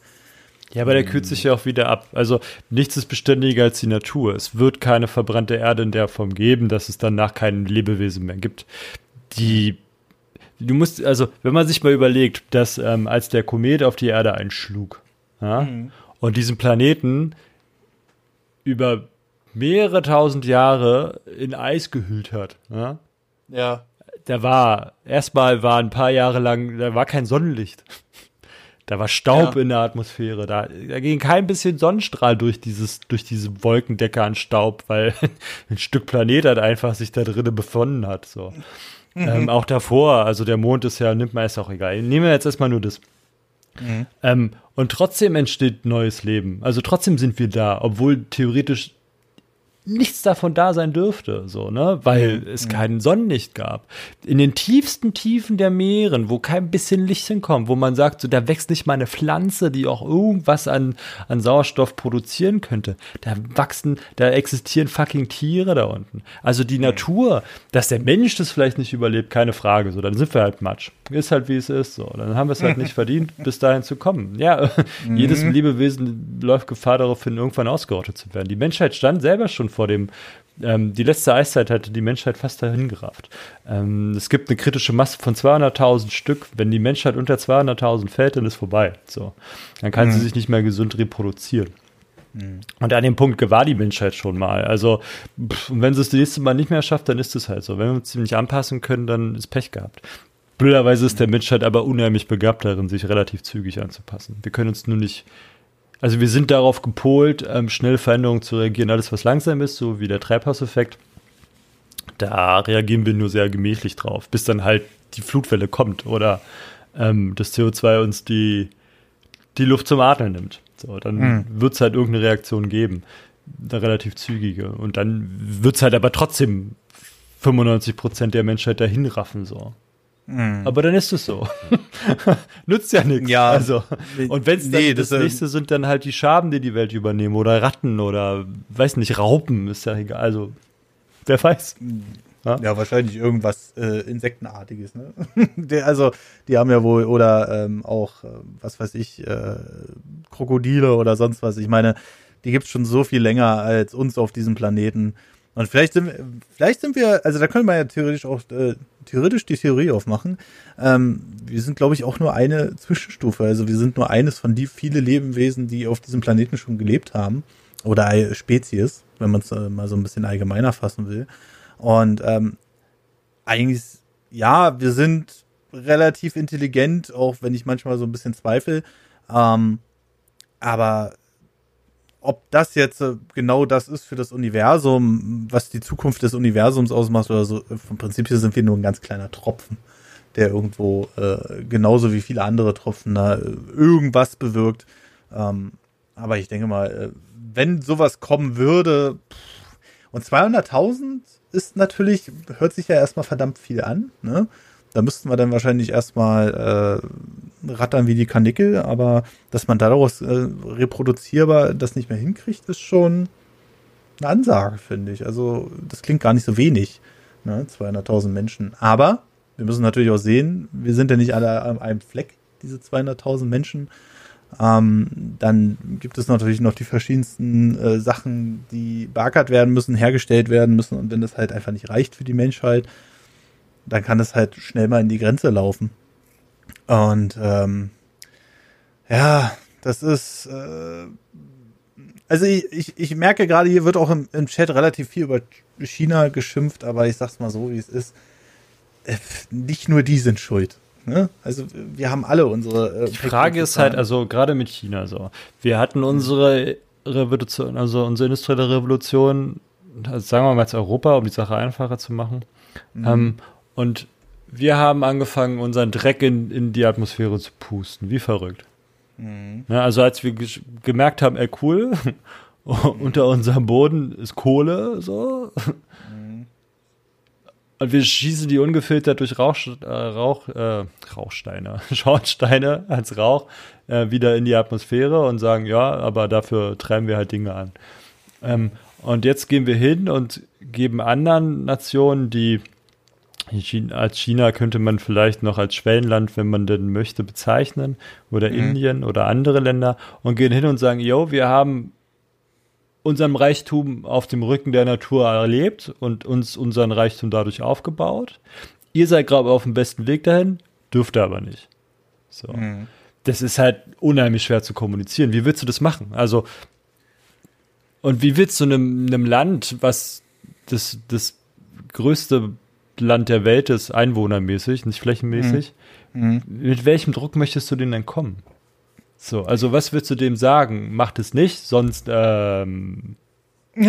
Ja, aber der kühlt sich ja auch wieder ab. Also nichts ist beständiger als die Natur. Es wird keine verbrannte Erde in der Form geben, dass es danach kein Lebewesen mehr gibt. Die du musst, also, wenn man sich mal überlegt, dass ähm, als der Komet auf die Erde einschlug ja, mhm. und diesen Planeten über mehrere tausend Jahre in Eis gehüllt hat. Ja. ja. Da war, erstmal war ein paar Jahre lang, da war kein Sonnenlicht. Da war Staub ja. in der Atmosphäre. Da, da ging kein bisschen Sonnenstrahl durch dieses, durch diese Wolkendecke an Staub, weil ein Stück Planet halt einfach sich da drinnen befunden hat. So. Mhm. Ähm, auch davor, also der Mond ist ja, nimmt man ist auch egal. Nehmen wir jetzt erstmal nur das. Mhm. Ähm, und trotzdem entsteht neues Leben. Also trotzdem sind wir da, obwohl theoretisch nichts davon da sein dürfte, so, ne, weil es keinen Sonnenlicht gab. In den tiefsten Tiefen der Meeren, wo kein bisschen Licht hinkommt, wo man sagt, so, da wächst nicht mal eine Pflanze, die auch irgendwas an, an Sauerstoff produzieren könnte. Da wachsen, da existieren fucking Tiere da unten. Also die Natur, dass der Mensch das vielleicht nicht überlebt, keine Frage, so, dann sind wir halt Matsch. Ist halt wie es ist, so. Dann haben wir es halt nicht verdient, bis dahin zu kommen. Ja, mhm. jedes Lebewesen läuft Gefahr darauf hin, irgendwann ausgerottet zu werden. Die Menschheit stand selber schon vor dem, ähm, die letzte Eiszeit hatte die Menschheit fast dahin gerafft. Ähm, es gibt eine kritische Masse von 200.000 Stück. Wenn die Menschheit unter 200.000 fällt, dann ist vorbei. So. Dann kann mhm. sie sich nicht mehr gesund reproduzieren. Mhm. Und an dem Punkt war die Menschheit schon mal. Also, pff, wenn sie es das nächste Mal nicht mehr schafft, dann ist es halt so. Wenn wir uns nicht anpassen können, dann ist Pech gehabt. Blöderweise ist der Mensch halt aber unheimlich begabt darin, sich relativ zügig anzupassen. Wir können uns nur nicht also wir sind darauf gepolt, ähm, schnell Veränderungen zu reagieren, alles was langsam ist, so wie der Treibhauseffekt. Da reagieren wir nur sehr gemächlich drauf, bis dann halt die Flutwelle kommt oder ähm, das CO2 uns die, die Luft zum Atmen nimmt. So, dann mhm. wird es halt irgendeine Reaktion geben, eine relativ zügige. Und dann wird es halt aber trotzdem 95 Prozent der Menschheit dahin raffen, so. Mhm. Aber dann ist es so. Nützt ja nichts. Ja, also, und wenn es nee, das, das nächste sind, dann halt die Schaben, die die Welt übernehmen oder Ratten oder, weiß nicht, Raupen, ist ja egal. Also, wer weiß. Ja, ja wahrscheinlich irgendwas äh, Insektenartiges. Ne? Der, also, die haben ja wohl, oder ähm, auch, äh, was weiß ich, äh, Krokodile oder sonst was. Ich meine, die gibt's schon so viel länger als uns auf diesem Planeten. Und vielleicht sind, vielleicht sind wir, also da können wir ja theoretisch auch äh, theoretisch die Theorie aufmachen. Ähm, wir sind, glaube ich, auch nur eine Zwischenstufe. Also wir sind nur eines von die viele Lebewesen, die auf diesem Planeten schon gelebt haben. Oder Spezies, wenn man es äh, mal so ein bisschen allgemeiner fassen will. Und ähm, eigentlich, ja, wir sind relativ intelligent, auch wenn ich manchmal so ein bisschen zweifle. Ähm, aber ob das jetzt äh, genau das ist für das Universum, was die Zukunft des Universums ausmacht oder so, äh, vom Prinzip hier sind wir nur ein ganz kleiner Tropfen, der irgendwo äh, genauso wie viele andere Tropfen da äh, irgendwas bewirkt. Ähm, aber ich denke mal, wenn sowas kommen würde, pff, und 200.000 ist natürlich, hört sich ja erstmal verdammt viel an, ne? Da müssten wir dann wahrscheinlich erstmal äh, rattern wie die Kanickel, aber dass man daraus äh, reproduzierbar das nicht mehr hinkriegt, ist schon eine Ansage, finde ich. Also das klingt gar nicht so wenig, ne? 200.000 Menschen. Aber wir müssen natürlich auch sehen, wir sind ja nicht alle an einem Fleck, diese 200.000 Menschen. Ähm, dann gibt es natürlich noch die verschiedensten äh, Sachen, die beackert werden müssen, hergestellt werden müssen. Und wenn das halt einfach nicht reicht für die Menschheit, dann kann es halt schnell mal in die Grenze laufen. Und ähm, ja, das ist äh, also ich, ich, ich merke gerade, hier wird auch im, im Chat relativ viel über China geschimpft, aber ich sag's mal so, wie es ist. Äh, nicht nur die sind schuld. Ne? Also wir haben alle unsere. Äh, die Frage ist halt, also gerade mit China so. Wir hatten unsere Revolution, also unsere industrielle Revolution, also sagen wir mal jetzt Europa, um die Sache einfacher zu machen. Mhm. Ähm, und wir haben angefangen, unseren Dreck in, in die Atmosphäre zu pusten. Wie verrückt. Mhm. Ja, also als wir gemerkt haben, ey cool, unter unserem Boden ist Kohle, so. Mhm. Und wir schießen die ungefiltert durch Rauch, äh, Rauch, äh, Rauchsteine, Schornsteine als Rauch äh, wieder in die Atmosphäre und sagen, ja, aber dafür treiben wir halt Dinge an. Ähm, und jetzt gehen wir hin und geben anderen Nationen, die China, als China könnte man vielleicht noch als Schwellenland, wenn man denn möchte, bezeichnen oder mhm. Indien oder andere Länder und gehen hin und sagen, yo, wir haben unseren Reichtum auf dem Rücken der Natur erlebt und uns unseren Reichtum dadurch aufgebaut. Ihr seid gerade auf dem besten Weg dahin, dürft ihr aber nicht. So. Mhm. Das ist halt unheimlich schwer zu kommunizieren. Wie willst du das machen? Also, und wie willst du einem, einem Land, was das, das größte Land der Welt ist, einwohnermäßig, nicht flächenmäßig. Mhm. Mit welchem Druck möchtest du denn denn kommen? So, also was würdest du dem sagen? Macht es nicht, sonst ähm,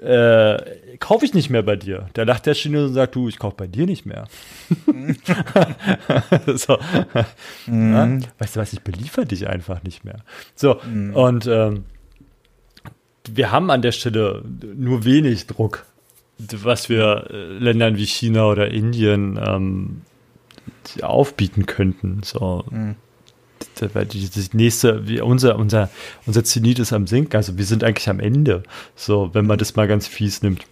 äh, kaufe ich nicht mehr bei dir. Da lacht der Chinese und sagt, du, ich kaufe bei dir nicht mehr. so. Mhm. Weißt du was, ich beliefer dich einfach nicht mehr. So, mhm. und ähm, wir haben an der Stelle nur wenig Druck was wir äh, Ländern wie China oder Indien ähm, aufbieten könnten. So. Mhm. Die nächste, wie unser, unser, unser Zenit ist am Sinken, also wir sind eigentlich am Ende, so, wenn man das mal ganz fies nimmt.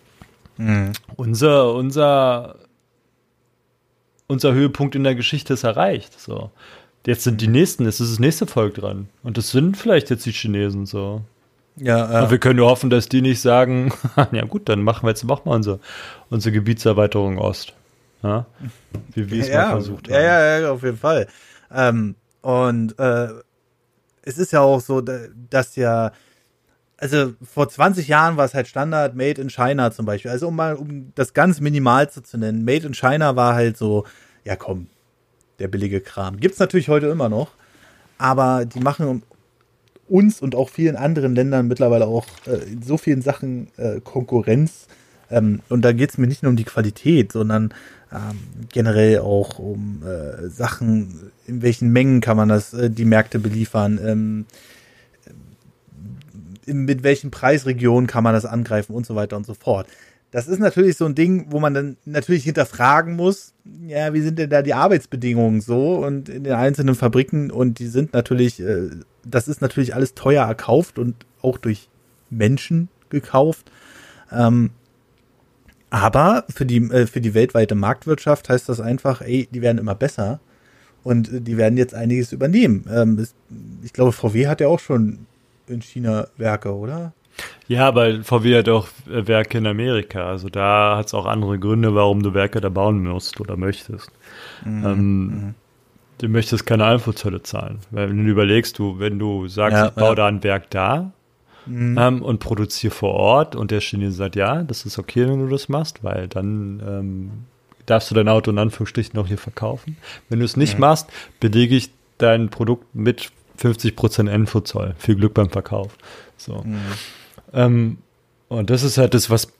Mhm. Unser, unser, unser Höhepunkt in der Geschichte ist erreicht, so. Jetzt sind die nächsten, es ist das nächste Volk dran. Und das sind vielleicht jetzt die Chinesen, so. Ja, äh, Und wir können nur hoffen, dass die nicht sagen, ja gut, dann machen wir jetzt auch mal unsere, unsere Gebietserweiterung Ost. Ja? Wie wir es ja, mal versucht haben. Ja, ja, auf jeden Fall. Ähm, und äh, es ist ja auch so, dass ja, also vor 20 Jahren war es halt Standard Made in China zum Beispiel. Also um mal, um das ganz Minimalste zu nennen, Made in China war halt so, ja komm, der billige Kram. Gibt's natürlich heute immer noch, aber die machen uns und auch vielen anderen Ländern mittlerweile auch äh, in so vielen Sachen äh, Konkurrenz. Ähm, und da geht es mir nicht nur um die Qualität, sondern ähm, generell auch um äh, Sachen, in welchen Mengen kann man das, äh, die Märkte beliefern, ähm, mit welchen Preisregionen kann man das angreifen und so weiter und so fort. Das ist natürlich so ein Ding, wo man dann natürlich hinterfragen muss, ja, wie sind denn da die Arbeitsbedingungen so und in den einzelnen Fabriken und die sind natürlich, äh, das ist natürlich alles teuer erkauft und auch durch Menschen gekauft. Ähm, aber für die, äh, für die weltweite Marktwirtschaft heißt das einfach, ey, die werden immer besser und die werden jetzt einiges übernehmen. Ähm, ich glaube, VW hat ja auch schon in China Werke, oder? Ja, aber VW hat auch äh, Werke in Amerika. Also da hat es auch andere Gründe, warum du Werke da bauen musst oder möchtest. Mhm. Ähm, mhm. Du möchtest keine Einfuhrzölle zahlen. Weil wenn du überlegst, du, wenn du sagst, ja, ich baue ja. da ein Werk da mhm. ähm, und produziere vor Ort und der Chinese sagt, ja, das ist okay, wenn du das machst, weil dann ähm, darfst du dein Auto in Anführungsstrichen auch hier verkaufen. Wenn du es nicht mhm. machst, belege ich dein Produkt mit 50% Endfuhrzoll. Viel Glück beim Verkauf. So. Ähm, und das ist halt das, was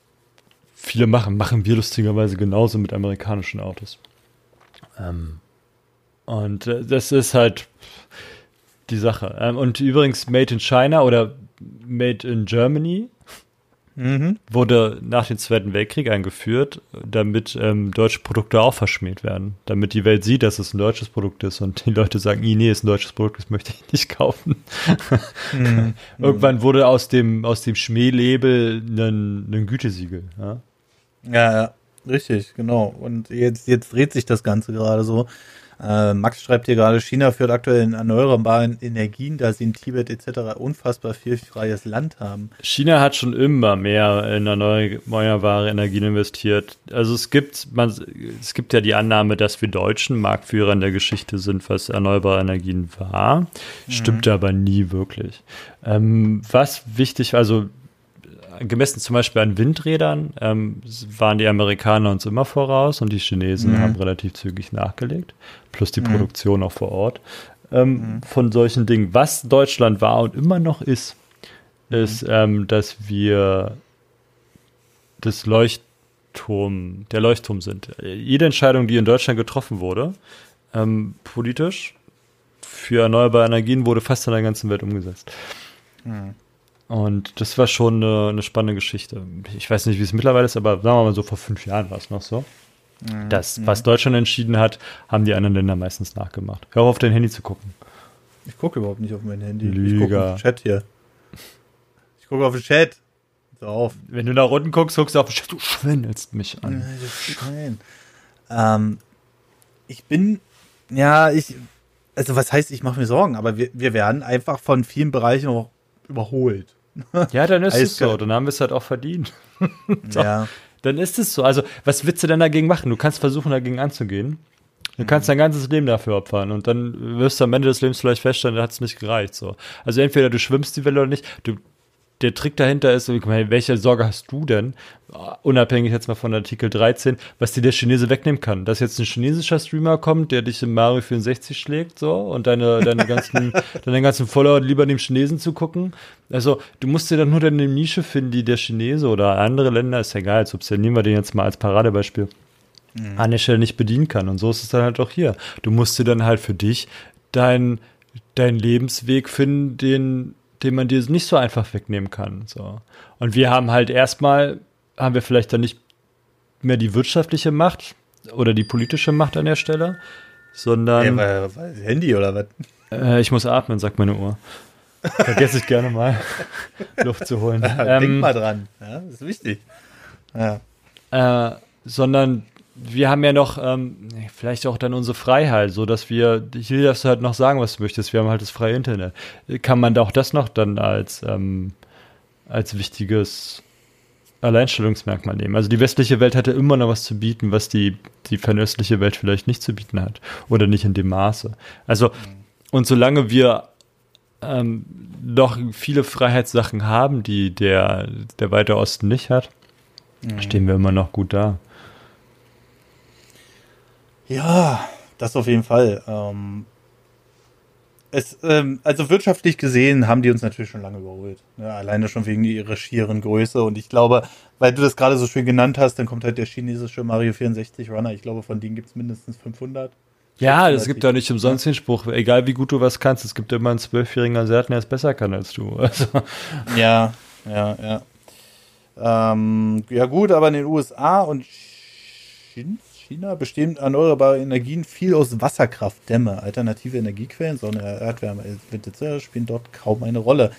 viele machen. Machen wir lustigerweise genauso mit amerikanischen Autos. Ähm, und äh, das ist halt die Sache. Ähm, und übrigens, Made in China oder Made in Germany Mhm. Wurde nach dem Zweiten Weltkrieg eingeführt, damit ähm, deutsche Produkte auch verschmäht werden. Damit die Welt sieht, dass es ein deutsches Produkt ist und die Leute sagen, nee, ist ein deutsches Produkt, das möchte ich nicht kaufen. Mhm. Irgendwann wurde aus dem, aus dem Schmählabel ein, ein Gütesiegel. Ja? ja, ja, richtig, genau. Und jetzt, jetzt dreht sich das Ganze gerade so. Äh, Max schreibt hier gerade, China führt aktuell in erneuerbaren Energien, da sie in Tibet etc. unfassbar viel freies Land haben. China hat schon immer mehr in erneuerbare Energien investiert. Also es gibt, man, es gibt ja die Annahme, dass wir Deutschen Marktführer in der Geschichte sind, was erneuerbare Energien war. Stimmt mhm. aber nie wirklich. Ähm, was wichtig, also gemessen zum Beispiel an Windrädern ähm, waren die Amerikaner uns immer voraus und die Chinesen mhm. haben relativ zügig nachgelegt, plus die mhm. Produktion auch vor Ort ähm, mhm. von solchen Dingen. Was Deutschland war und immer noch ist, mhm. ist, ähm, dass wir das Leuchtturm, der Leuchtturm sind. Jede Entscheidung, die in Deutschland getroffen wurde, ähm, politisch für erneuerbare Energien, wurde fast in der ganzen Welt umgesetzt. Mhm. Und das war schon eine, eine, spannende Geschichte. Ich weiß nicht, wie es mittlerweile ist, aber sagen wir mal so, vor fünf Jahren war es noch so. Mhm. Das, was Deutschland entschieden hat, haben die anderen Länder meistens nachgemacht. Hör auf, dein Handy zu gucken. Ich gucke überhaupt nicht auf mein Handy. Lüger. Ich gucke auf den Chat hier. Ich gucke auf den Chat. So auf. Wenn du nach unten guckst, guckst du auf den Chat. Du schwindelst mich an. Nein. Ähm, ich bin, ja, ich, also was heißt, ich mache mir Sorgen, aber wir, wir werden einfach von vielen Bereichen auch überholt. Ja, dann ist es so. Dann haben wir es halt auch verdient. Ja. Dann ist es so. Also, was willst du denn dagegen machen? Du kannst versuchen, dagegen anzugehen. Du kannst dein ganzes Leben dafür opfern und dann wirst du am Ende des Lebens vielleicht feststellen, da hat es nicht gereicht. So. Also entweder du schwimmst die Welle oder nicht. Du der Trick dahinter ist, welche Sorge hast du denn, unabhängig jetzt mal von Artikel 13, was dir der Chinese wegnehmen kann? Dass jetzt ein chinesischer Streamer kommt, der dich im Mario 64 schlägt, so, und deine, deine ganzen, deine ganzen Follower lieber dem Chinesen zu gucken. Also, du musst dir dann nur deine Nische finden, die der Chinese oder andere Länder, ist egal, als ob nehmen wir den jetzt mal als Paradebeispiel, mhm. an der Stelle nicht bedienen kann. Und so ist es dann halt auch hier. Du musst dir dann halt für dich deinen dein Lebensweg finden, den den man dir nicht so einfach wegnehmen kann. So. Und wir haben halt erstmal, haben wir vielleicht dann nicht mehr die wirtschaftliche Macht oder die politische Macht an der Stelle, sondern. Ja, weil, Handy oder was? Äh, ich muss atmen, sagt meine Uhr. Vergesse ich gerne mal, Luft zu holen. Ja, ähm, denk mal dran, ja, das ist wichtig. Ja. Äh, sondern wir haben ja noch ähm, vielleicht auch dann unsere Freiheit, so dass wir, hier darfst du halt noch sagen, was du möchtest, wir haben halt das freie Internet. Kann man auch das noch dann als, ähm, als wichtiges Alleinstellungsmerkmal nehmen? Also die westliche Welt hatte immer noch was zu bieten, was die, die fernöstliche Welt vielleicht nicht zu bieten hat oder nicht in dem Maße. Also, und solange wir ähm, noch viele Freiheitssachen haben, die der, der Weite Osten nicht hat, mhm. stehen wir immer noch gut da. Ja, das auf jeden Fall. Ähm, es, ähm, also wirtschaftlich gesehen haben die uns natürlich schon lange überholt. Ne? Alleine schon wegen ihrer schieren Größe. Und ich glaube, weil du das gerade so schön genannt hast, dann kommt halt der chinesische Mario 64 Runner. Ich glaube, von denen gibt es mindestens 500. Ja, es gibt ja nicht umsonst den Spruch, egal wie gut du was kannst, es gibt immer einen zwölfjährigen Asiaten, der es besser kann als du. Also. Ja, ja, ja. Ähm, ja gut, aber in den USA und China bestehen erneuerbare Energien viel aus Wasserkraft, Dämme, alternative Energiequellen, Sonne, Erdwärme, Wind etc. spielen dort kaum eine Rolle.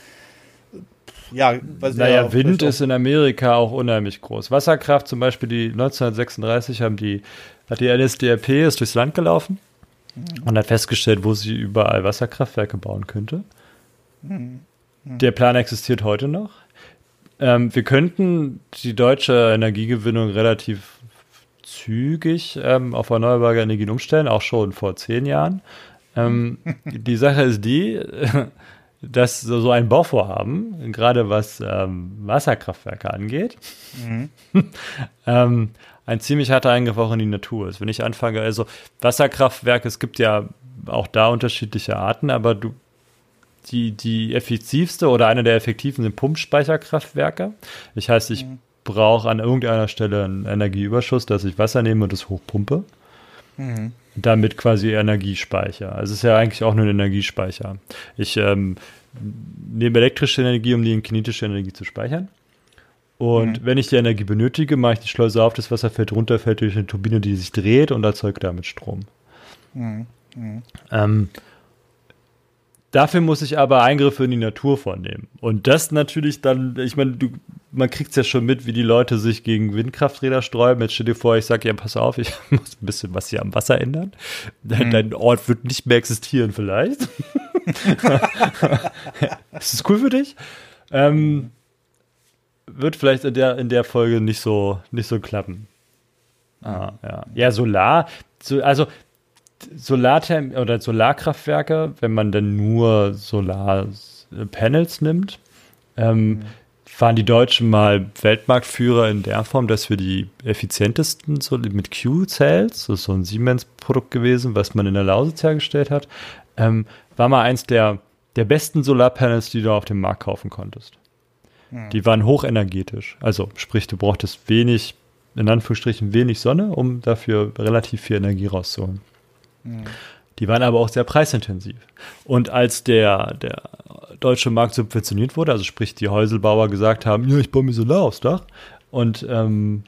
Ja, naja, Wind ist in Amerika auch unheimlich groß. Wasserkraft zum Beispiel, die 1936 haben die, hat die NSDAP ist durchs Land gelaufen mhm. und hat festgestellt, wo sie überall Wasserkraftwerke bauen könnte. Mhm. Mhm. Der Plan existiert heute noch. Ähm, wir könnten die deutsche Energiegewinnung relativ zügig ähm, auf erneuerbare Energien umstellen, auch schon vor zehn Jahren. Ähm, die Sache ist die, dass so ein Bauvorhaben, gerade was ähm, Wasserkraftwerke angeht, mhm. ähm, ein ziemlich harter Eingriff auch in die Natur ist. Wenn ich anfange, also Wasserkraftwerke, es gibt ja auch da unterschiedliche Arten, aber du, die, die effektivste oder eine der effektivsten sind Pumpspeicherkraftwerke. Ich heißt, ich mhm. Brauche an irgendeiner Stelle einen Energieüberschuss, dass ich Wasser nehme und es hochpumpe. Mhm. Damit quasi Energiespeicher. Also es ist ja eigentlich auch nur ein Energiespeicher. Ich ähm, nehme elektrische Energie, um die in kinetische Energie zu speichern. Und mhm. wenn ich die Energie benötige, mache ich die Schleuse auf, das Wasser fällt runter, fällt durch eine Turbine, die sich dreht und erzeugt damit Strom. Mhm. Mhm. Ähm, Dafür muss ich aber Eingriffe in die Natur vornehmen. Und das natürlich dann, ich meine, du, man kriegt es ja schon mit, wie die Leute sich gegen Windkrafträder sträuben. Jetzt stell dir vor, ich sage, ja, pass auf, ich muss ein bisschen was hier am Wasser ändern. Dein, mhm. dein Ort wird nicht mehr existieren vielleicht. ist das cool für dich? Ähm, wird vielleicht in der, in der Folge nicht so, nicht so klappen. Ah, ja. ja, Solar. So, also Solartherm oder Solarkraftwerke, wenn man denn nur Solarpanels nimmt, ähm, mhm. Waren die Deutschen mal Weltmarktführer in der Form, dass wir die effizientesten so mit Q-Cells, das ist so ein Siemens-Produkt gewesen, was man in der Lausitz hergestellt hat, ähm, war mal eins der, der besten Solarpanels, die du auf dem Markt kaufen konntest. Mhm. Die waren hochenergetisch. Also, sprich, du brauchtest wenig, in Anführungsstrichen, wenig Sonne, um dafür relativ viel Energie rauszuholen. Die waren aber auch sehr preisintensiv. Und als der, der deutsche Markt subventioniert wurde, also sprich die Häuselbauer gesagt haben, ja, ich baue mir Solar aufs Dach und ähm,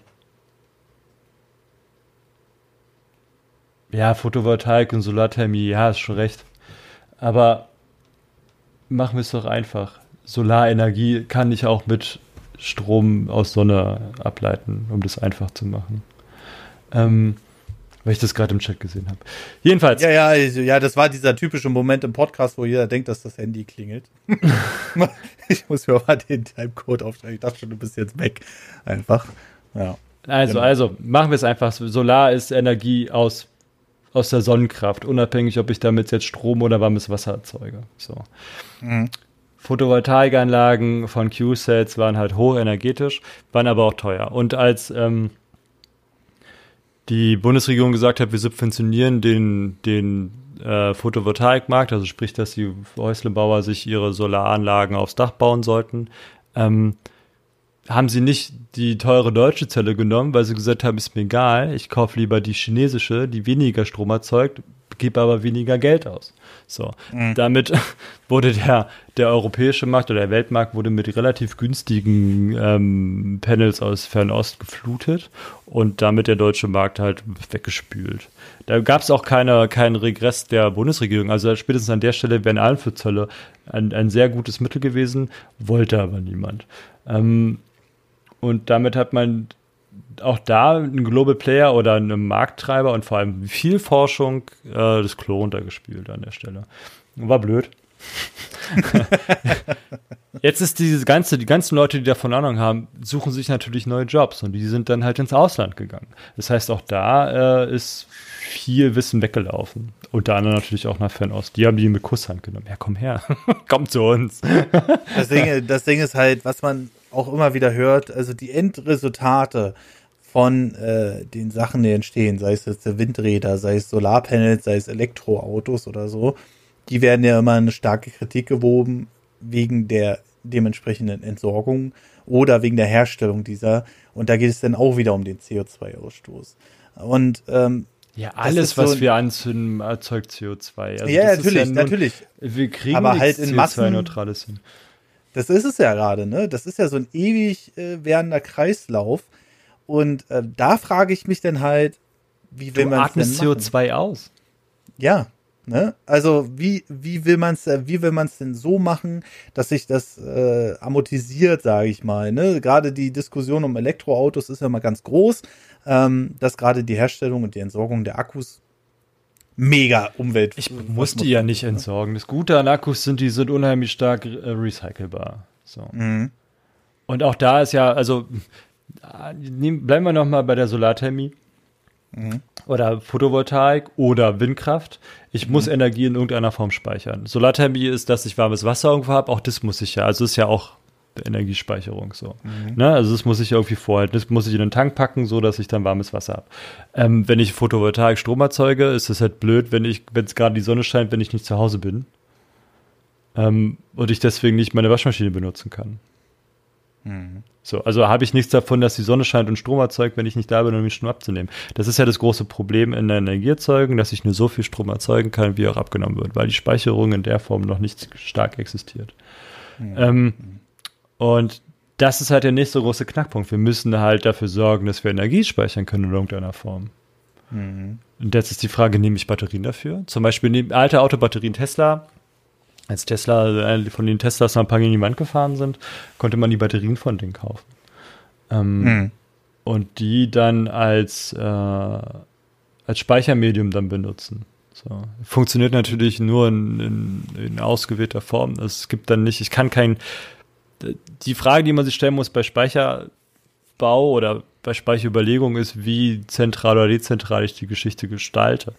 ja, Photovoltaik und Solarthermie, ja, ist schon recht. Aber machen wir es doch einfach. Solarenergie kann ich auch mit Strom aus Sonne ableiten, um das einfach zu machen. Ähm, weil ich das gerade im Chat gesehen habe. Jedenfalls. Ja, ja, also, ja, das war dieser typische Moment im Podcast, wo jeder denkt, dass das Handy klingelt. ich muss mir mal den Timecode aufschreiben. Ich dachte schon, du bist jetzt weg. Einfach. Ja. Also, genau. also, machen wir es einfach. Solar ist Energie aus, aus der Sonnenkraft, unabhängig, ob ich damit jetzt Strom oder warmes Wasser erzeuge. So. Mhm. Photovoltaikanlagen von Q-Cells waren halt hochenergetisch, waren aber auch teuer. Und als ähm, die Bundesregierung gesagt hat, wir subventionieren den, den äh, Photovoltaikmarkt, also sprich, dass die Häuslebauer sich ihre Solaranlagen aufs Dach bauen sollten, ähm, haben sie nicht die teure deutsche Zelle genommen, weil sie gesagt haben, ist mir egal, ich kaufe lieber die chinesische, die weniger Strom erzeugt, gebe aber weniger Geld aus. So, mhm. damit wurde der, der europäische Markt oder der Weltmarkt wurde mit relativ günstigen ähm, Panels aus Fernost geflutet und damit der deutsche Markt halt weggespült. Da gab es auch keine, keinen Regress der Bundesregierung. Also spätestens an der Stelle wären allen für Zölle ein, ein sehr gutes Mittel gewesen, wollte aber niemand. Ähm, und damit hat man auch da ein Global Player oder ein Markttreiber und vor allem viel Forschung äh, das Klo runtergespielt an der Stelle. War blöd. Jetzt ist diese ganze, die ganzen Leute, die davon Ahnung haben, suchen sich natürlich neue Jobs und die sind dann halt ins Ausland gegangen. Das heißt, auch da äh, ist viel Wissen weggelaufen. Unter anderem natürlich auch nach Fernost. Die haben die mit Kusshand genommen. Ja, komm her. komm zu uns. das, Ding, das Ding ist halt, was man auch immer wieder hört, also die Endresultate von äh, den Sachen, die entstehen, sei es jetzt Windräder, sei es Solarpanels, sei es Elektroautos oder so, die werden ja immer eine starke Kritik gewoben wegen der dementsprechenden Entsorgung oder wegen der Herstellung dieser. Und da geht es dann auch wieder um den CO2-Ausstoß. Und ähm, ja, alles, was so wir anzünden, erzeugt CO2. Also ja, natürlich, ja nun, natürlich. Wir kriegen aber halt in CO2-neutrales hin. Das ist es ja gerade, ne? Das ist ja so ein ewig äh, währender Kreislauf. Und äh, da frage ich mich dann halt, wie will man es denn machen? CO2 aus. Ja, ne? Also wie wie will man es äh, wie will man es denn so machen, dass sich das äh, amortisiert, sage ich mal, ne? Gerade die Diskussion um Elektroautos ist ja mal ganz groß, ähm, dass gerade die Herstellung und die Entsorgung der Akkus mega Umwelt. Ich muss die ja nicht entsorgen. Das Gute an Akkus sind, die sind unheimlich stark äh, recycelbar. So. Mhm. Und auch da ist ja, also bleiben wir noch mal bei der Solarthermie mhm. oder Photovoltaik oder Windkraft. Ich mhm. muss Energie in irgendeiner Form speichern. Solarthermie ist, dass ich warmes Wasser irgendwo habe. Auch das muss ich ja. Also ist ja auch Energiespeicherung so. Mhm. Ne? Also das muss ich irgendwie vorhalten. Das muss ich in den Tank packen, so dass ich dann warmes Wasser habe. Ähm, wenn ich Photovoltaik Strom erzeuge, ist es halt blöd, wenn ich, wenn es gerade die Sonne scheint, wenn ich nicht zu Hause bin. Ähm, und ich deswegen nicht meine Waschmaschine benutzen kann. Mhm. So, also habe ich nichts davon, dass die Sonne scheint und Strom erzeugt, wenn ich nicht da bin, um den Strom abzunehmen. Das ist ja das große Problem in der Energieerzeugung, dass ich nur so viel Strom erzeugen kann, wie auch abgenommen wird, weil die Speicherung in der Form noch nicht stark existiert. Mhm. Ähm, und das ist halt der nächste große Knackpunkt. Wir müssen halt dafür sorgen, dass wir Energie speichern können in irgendeiner Form. Mhm. Und jetzt ist die Frage, nehme ich Batterien dafür? Zum Beispiel alte Autobatterien Tesla. Als Tesla, äh, von den Teslas noch ein paar gegen die Wand gefahren sind, konnte man die Batterien von denen kaufen. Ähm, mhm. Und die dann als, äh, als Speichermedium dann benutzen. So. Funktioniert natürlich nur in, in, in ausgewählter Form. Es gibt dann nicht, ich kann kein die Frage, die man sich stellen muss bei Speicherbau oder bei Speicherüberlegung ist, wie zentral oder dezentral ich die Geschichte gestalte.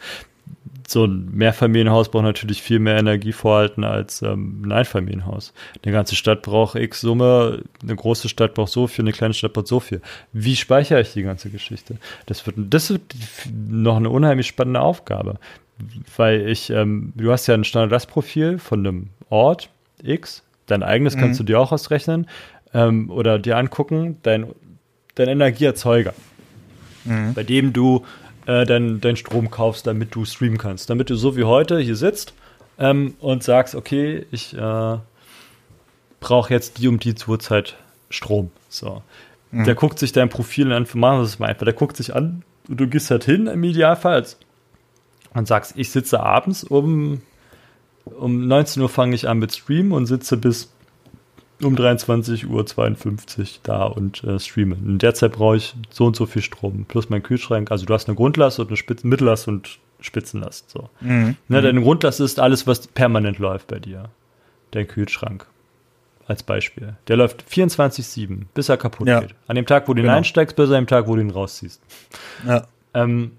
So ein Mehrfamilienhaus braucht natürlich viel mehr Energie vorhalten als ähm, ein Einfamilienhaus. Eine ganze Stadt braucht x Summe, eine große Stadt braucht so viel, eine kleine Stadt braucht so viel. Wie speichere ich die ganze Geschichte? Das wird, das wird noch eine unheimlich spannende Aufgabe, weil ich, ähm, du hast ja ein Standardlastprofil von einem Ort X Dein eigenes mhm. kannst du dir auch ausrechnen ähm, oder dir angucken, dein, dein Energieerzeuger, mhm. bei dem du äh, deinen dein Strom kaufst, damit du streamen kannst. Damit du so wie heute hier sitzt ähm, und sagst, okay, ich äh, brauche jetzt die um die Uhrzeit Strom. So. Mhm. Der guckt sich dein Profil an, machen wir es mal einfach, der guckt sich an und du gehst halt hin im Idealfall und sagst, ich sitze abends um um 19 Uhr fange ich an mit Stream und sitze bis um 23.52 Uhr da und äh, streame. In der Zeit brauche ich so und so viel Strom, plus mein Kühlschrank. Also du hast eine Grundlast und eine Spitz Mittellast und Spitzenlast. So. Mhm. Ne, deine Grundlast ist alles, was permanent läuft bei dir. Dein Kühlschrank. Als Beispiel. Der läuft 24-7, bis er kaputt ja. geht. An dem Tag, wo du ihn genau. einsteigst, bis an dem Tag, wo du ihn rausziehst. Ja. Ähm,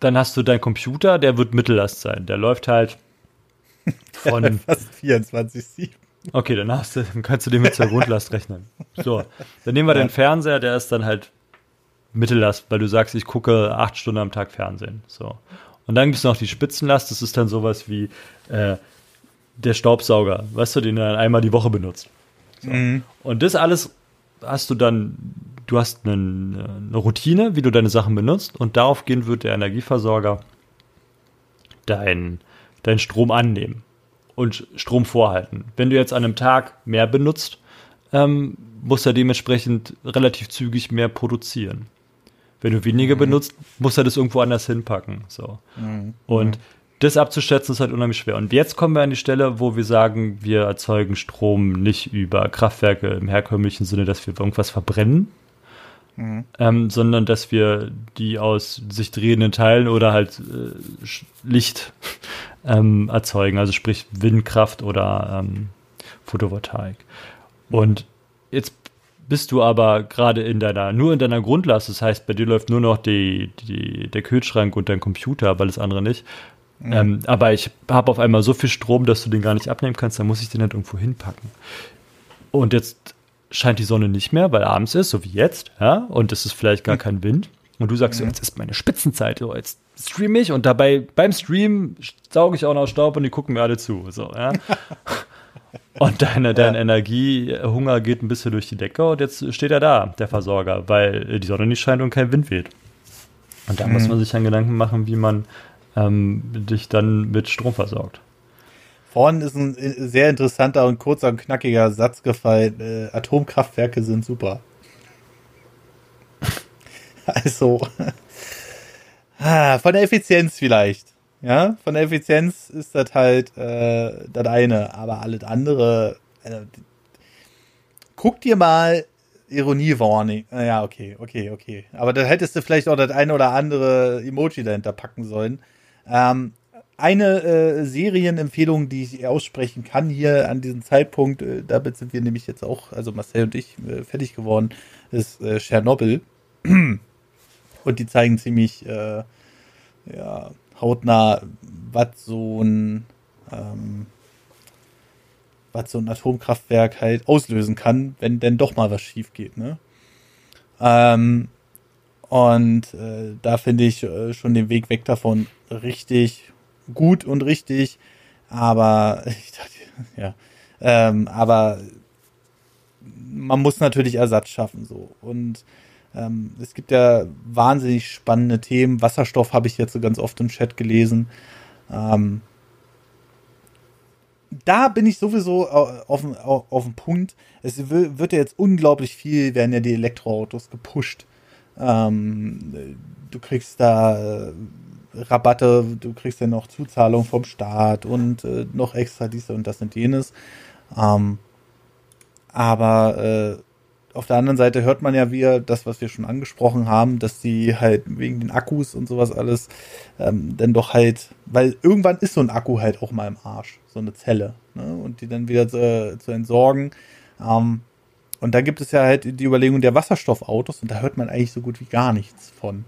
dann hast du deinen Computer, der wird Mittellast sein. Der läuft halt von fast 24,7. Okay, dann, hast du, dann kannst du den mit zur Grundlast rechnen. So, dann nehmen wir ja. den Fernseher, der ist dann halt Mittellast, weil du sagst, ich gucke acht Stunden am Tag Fernsehen. So. Und dann gibt es noch die Spitzenlast, das ist dann sowas wie äh, der Staubsauger, weißt du, den du dann einmal die Woche benutzt. So. Mhm. Und das alles hast du dann, du hast eine, eine Routine, wie du deine Sachen benutzt und daraufgehend wird der Energieversorger dein deinen Strom annehmen und Strom vorhalten. Wenn du jetzt an einem Tag mehr benutzt, ähm, muss er dementsprechend relativ zügig mehr produzieren. Wenn du weniger mhm. benutzt, muss er das irgendwo anders hinpacken. So. Mhm. Und das abzuschätzen ist halt unheimlich schwer. Und jetzt kommen wir an die Stelle, wo wir sagen, wir erzeugen Strom nicht über Kraftwerke im herkömmlichen Sinne, dass wir irgendwas verbrennen, Mhm. Ähm, sondern dass wir die aus sich drehenden Teilen oder halt äh, Licht ähm, erzeugen, also sprich Windkraft oder ähm, Photovoltaik. Und jetzt bist du aber gerade in deiner, nur in deiner Grundlast, das heißt, bei dir läuft nur noch die, die, der Kühlschrank und dein Computer, aber alles andere nicht. Mhm. Ähm, aber ich habe auf einmal so viel Strom, dass du den gar nicht abnehmen kannst, dann muss ich den halt irgendwo hinpacken. Und jetzt scheint die Sonne nicht mehr, weil abends ist, so wie jetzt, ja, und es ist vielleicht gar mhm. kein Wind. Und du sagst, mhm. so, jetzt ist meine Spitzenzeit, so, jetzt streame ich und dabei beim Stream sauge ich auch noch Staub und die gucken mir alle zu. So, ja. und deine, dein ja. Energiehunger geht ein bisschen durch die Decke und jetzt steht er da, der Versorger, weil die Sonne nicht scheint und kein Wind weht. Und da mhm. muss man sich dann Gedanken machen, wie man ähm, dich dann mit Strom versorgt. Vorhin ist ein äh, sehr interessanter und kurzer und knackiger Satz gefallen. Äh, Atomkraftwerke sind super. also, ah, von der Effizienz vielleicht. Ja, von der Effizienz ist das halt äh, das eine, aber alles andere. Also, guck dir mal Ironie-Warning. Ah, ja, okay, okay, okay. Aber da hättest du vielleicht auch das eine oder andere Emoji dahinter packen sollen. Ähm, eine äh, Serienempfehlung, die ich aussprechen kann hier an diesem Zeitpunkt, äh, damit sind wir nämlich jetzt auch, also Marcel und ich, äh, fertig geworden, ist äh, Tschernobyl. und die zeigen ziemlich äh, ja, hautnah, was so ein ähm, was so ein Atomkraftwerk halt auslösen kann, wenn denn doch mal was schief geht. Ne? Ähm, und äh, da finde ich äh, schon den Weg weg davon richtig gut und richtig. Aber ich dachte, ja, ähm, aber man muss natürlich Ersatz schaffen so und ähm, es gibt ja wahnsinnig spannende Themen. Wasserstoff habe ich jetzt so ganz oft im Chat gelesen. Ähm, da bin ich sowieso auf, auf, auf dem Punkt. Es wird ja jetzt unglaublich viel, werden ja die Elektroautos gepusht. Ähm, du kriegst da äh, Rabatte, du kriegst ja noch Zuzahlung vom Staat und äh, noch extra dies und das und jenes. Ähm, aber äh, auf der anderen Seite hört man ja wieder das, was wir schon angesprochen haben, dass die halt wegen den Akkus und sowas alles ähm, dann doch halt, weil irgendwann ist so ein Akku halt auch mal im Arsch, so eine Zelle, ne? und die dann wieder zu, zu entsorgen. Ähm, und da gibt es ja halt die Überlegung der Wasserstoffautos und da hört man eigentlich so gut wie gar nichts von.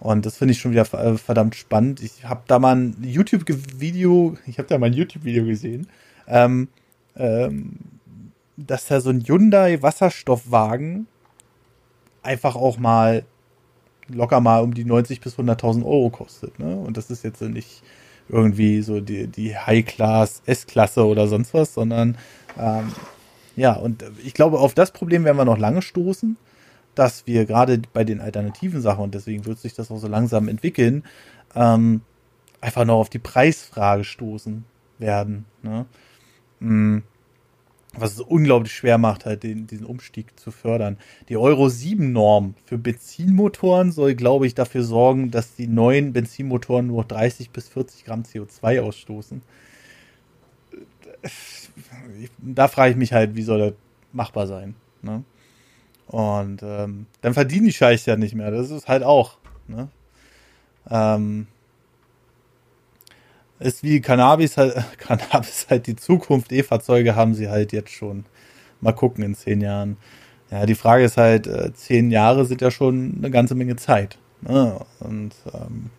Und das finde ich schon wieder äh, verdammt spannend. Ich habe da mal ein YouTube-Video, ich habe da mal ein YouTube-Video gesehen, ähm, ähm, dass da so ein Hyundai Wasserstoffwagen einfach auch mal locker mal um die 90 bis 100.000 Euro kostet. Ne? Und das ist jetzt nicht irgendwie so die, die High-Class, S-Klasse oder sonst was, sondern ähm, ja, und ich glaube, auf das Problem werden wir noch lange stoßen, dass wir gerade bei den alternativen Sachen, und deswegen wird sich das auch so langsam entwickeln, ähm, einfach noch auf die Preisfrage stoßen werden. Ne? Mhm was es unglaublich schwer macht, halt den, diesen Umstieg zu fördern. Die Euro 7 Norm für Benzinmotoren soll, glaube ich, dafür sorgen, dass die neuen Benzinmotoren nur 30 bis 40 Gramm CO2 ausstoßen. Da frage ich mich halt, wie soll das machbar sein? Ne? Und ähm, dann verdienen die Scheiß ja nicht mehr. Das ist halt auch. Ne? Ähm, ist wie Cannabis halt, Cannabis halt die Zukunft. E-Fahrzeuge haben sie halt jetzt schon. Mal gucken in zehn Jahren. Ja, die Frage ist halt, äh, zehn Jahre sind ja schon eine ganze Menge Zeit. Ne? Und ähm,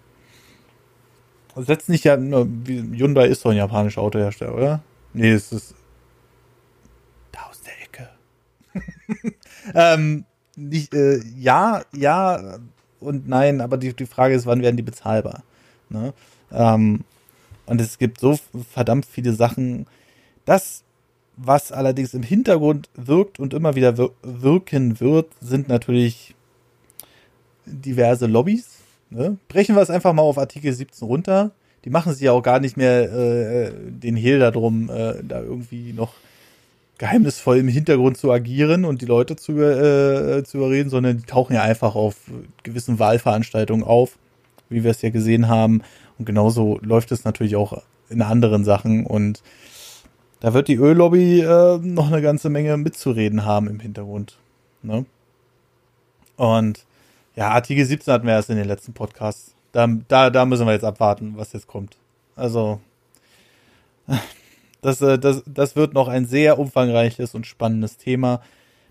setzt nicht ja, Hyundai ist doch ein japanischer Autohersteller, oder? Nee, es ist da aus der Ecke. ähm, nicht, äh, ja, ja und nein, aber die, die Frage ist, wann werden die bezahlbar? Ne? Ähm, und es gibt so verdammt viele Sachen. Das, was allerdings im Hintergrund wirkt und immer wieder wirken wird, sind natürlich diverse Lobbys. Ne? Brechen wir es einfach mal auf Artikel 17 runter. Die machen sich ja auch gar nicht mehr äh, den Hehl darum, äh, da irgendwie noch geheimnisvoll im Hintergrund zu agieren und die Leute zu, äh, zu überreden, sondern die tauchen ja einfach auf gewissen Wahlveranstaltungen auf, wie wir es ja gesehen haben. Und genauso läuft es natürlich auch in anderen Sachen und da wird die Öllobby äh, noch eine ganze Menge mitzureden haben im Hintergrund. Ne? Und ja, Artikel 17 hatten wir erst in den letzten Podcasts. Da, da, da müssen wir jetzt abwarten, was jetzt kommt. Also, das, äh, das, das wird noch ein sehr umfangreiches und spannendes Thema.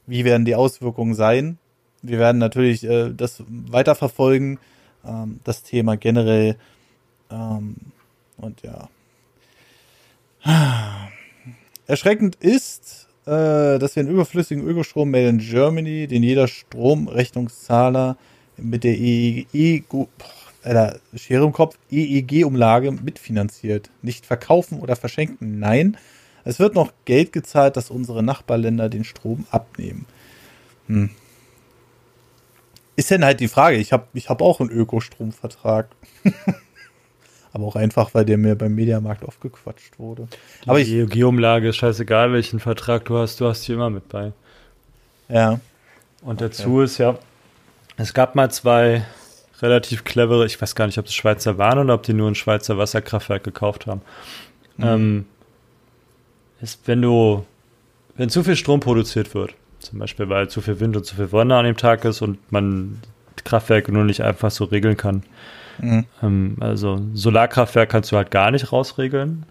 Wie werden die Auswirkungen sein? Wir werden natürlich äh, das weiterverfolgen, ähm, das Thema generell ähm, und ja. Erschreckend ist, äh, dass wir einen überflüssigen Ökostrom made in Germany, den jeder Stromrechnungszahler mit der EEG, äh, Schere im Kopf, EEG-Umlage mitfinanziert. Nicht verkaufen oder verschenken, nein. Es wird noch Geld gezahlt, dass unsere Nachbarländer den Strom abnehmen. Hm. Ist denn halt die Frage, ich habe ich hab auch einen Ökostromvertrag. Aber auch einfach, weil der mir beim Mediamarkt aufgequatscht wurde. Die Aber ich, EEG-Umlage ist scheißegal, welchen Vertrag du hast, du hast die immer mit bei. Ja. Und dazu okay. ist ja, es gab mal zwei relativ clevere, ich weiß gar nicht, ob es Schweizer waren oder ob die nur ein Schweizer Wasserkraftwerk gekauft haben. Mhm. Ähm, ist, wenn du, wenn zu viel Strom produziert wird, zum Beispiel weil zu viel Wind und zu viel Sonne an dem Tag ist und man Kraftwerke nur nicht einfach so regeln kann, Mhm. Ähm, also Solarkraftwerk kannst du halt gar nicht rausregeln.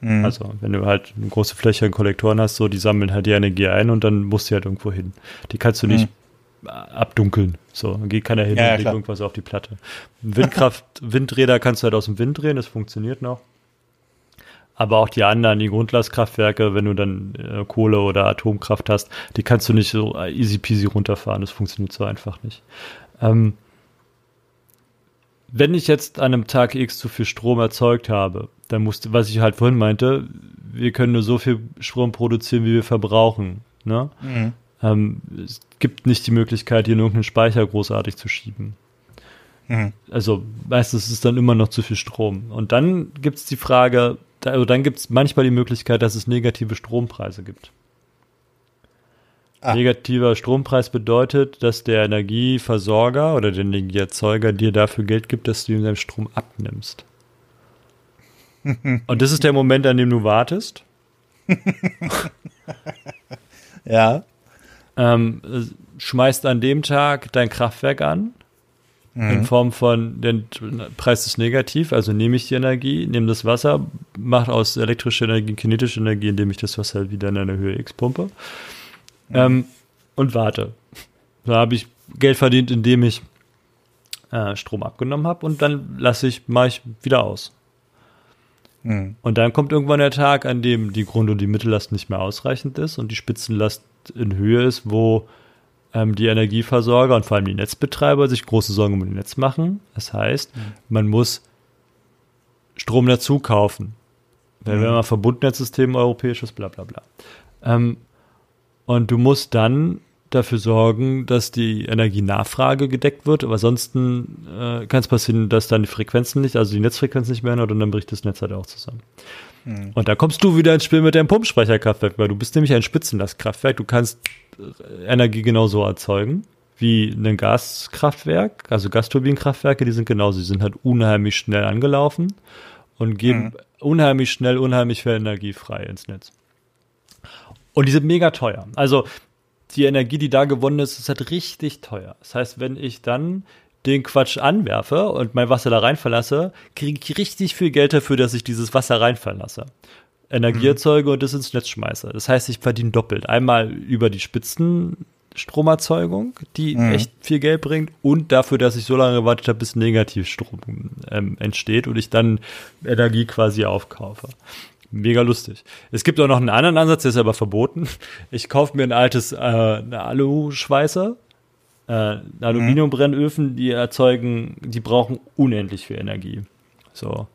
Mhm. Also wenn du halt eine große Fläche an Kollektoren hast, so die sammeln halt die Energie ein und dann musst du halt irgendwo hin. Die kannst du nicht mhm. abdunkeln. So, dann geht keiner hin ja, und legt irgendwas auf die Platte. Windkraft, Windräder kannst du halt aus dem Wind drehen, das funktioniert noch. Aber auch die anderen, die Grundlastkraftwerke, wenn du dann äh, Kohle oder Atomkraft hast, die kannst du nicht so easy peasy runterfahren. Das funktioniert so einfach nicht. Ähm, wenn ich jetzt an einem Tag X zu viel Strom erzeugt habe, dann musste, was ich halt vorhin meinte, wir können nur so viel Strom produzieren, wie wir verbrauchen. Ne? Mhm. Ähm, es gibt nicht die Möglichkeit, hier in irgendeinen Speicher großartig zu schieben. Mhm. Also meistens ist es dann immer noch zu viel Strom. Und dann gibt es die Frage, also dann gibt es manchmal die Möglichkeit, dass es negative Strompreise gibt. Ah. Negativer Strompreis bedeutet, dass der Energieversorger oder der Energieerzeuger dir dafür Geld gibt, dass du ihm deinen Strom abnimmst. Und das ist der Moment, an dem du wartest. ja. Ähm, schmeißt an dem Tag dein Kraftwerk an. Mhm. In Form von, der Preis ist negativ, also nehme ich die Energie, nehme das Wasser, mache aus elektrischer Energie kinetische Energie, indem ich das Wasser wieder in eine Höhe X pumpe ähm, und warte. Da habe ich Geld verdient, indem ich äh, Strom abgenommen habe und dann lasse ich, mache ich wieder aus. Mhm. Und dann kommt irgendwann der Tag, an dem die Grund- und die Mittellast nicht mehr ausreichend ist und die Spitzenlast in Höhe ist, wo ähm, die Energieversorger und vor allem die Netzbetreiber sich große Sorgen um das Netz machen. Das heißt, mhm. man muss Strom dazu kaufen. Wenn mhm. wir mal Verbundnetzsystem europäisches, bla bla bla. Ähm, und du musst dann dafür sorgen, dass die Energienachfrage gedeckt wird, aber ansonsten äh, kann es passieren, dass dann die Frequenzen nicht, also die Netzfrequenz nicht mehr ändert und dann bricht das Netz halt auch zusammen. Mhm. Und da kommst du wieder ins Spiel mit deinem Pumpspeicherkraftwerk, weil du bist nämlich ein Spitzenlastkraftwerk, du kannst äh, Energie genauso erzeugen wie ein Gaskraftwerk, also Gasturbinenkraftwerke, die sind genauso, die sind halt unheimlich schnell angelaufen und geben mhm. unheimlich schnell unheimlich viel Energie frei ins Netz. Und die sind mega teuer. Also die Energie, die da gewonnen ist, ist halt richtig teuer. Das heißt, wenn ich dann den Quatsch anwerfe und mein Wasser da rein verlasse, kriege ich richtig viel Geld dafür, dass ich dieses Wasser rein verlasse. Energie erzeuge und das ins Netz schmeiße. Das heißt, ich verdiene doppelt. Einmal über die Spitzenstromerzeugung, die mhm. echt viel Geld bringt, und dafür, dass ich so lange gewartet habe, bis Negativstrom ähm, entsteht und ich dann Energie quasi aufkaufe. Mega lustig. Es gibt auch noch einen anderen Ansatz, der ist aber verboten. Ich kaufe mir ein altes äh, Alu-Schweißer, äh, Aluminiumbrennöfen, die erzeugen, die brauchen unendlich viel Energie. So.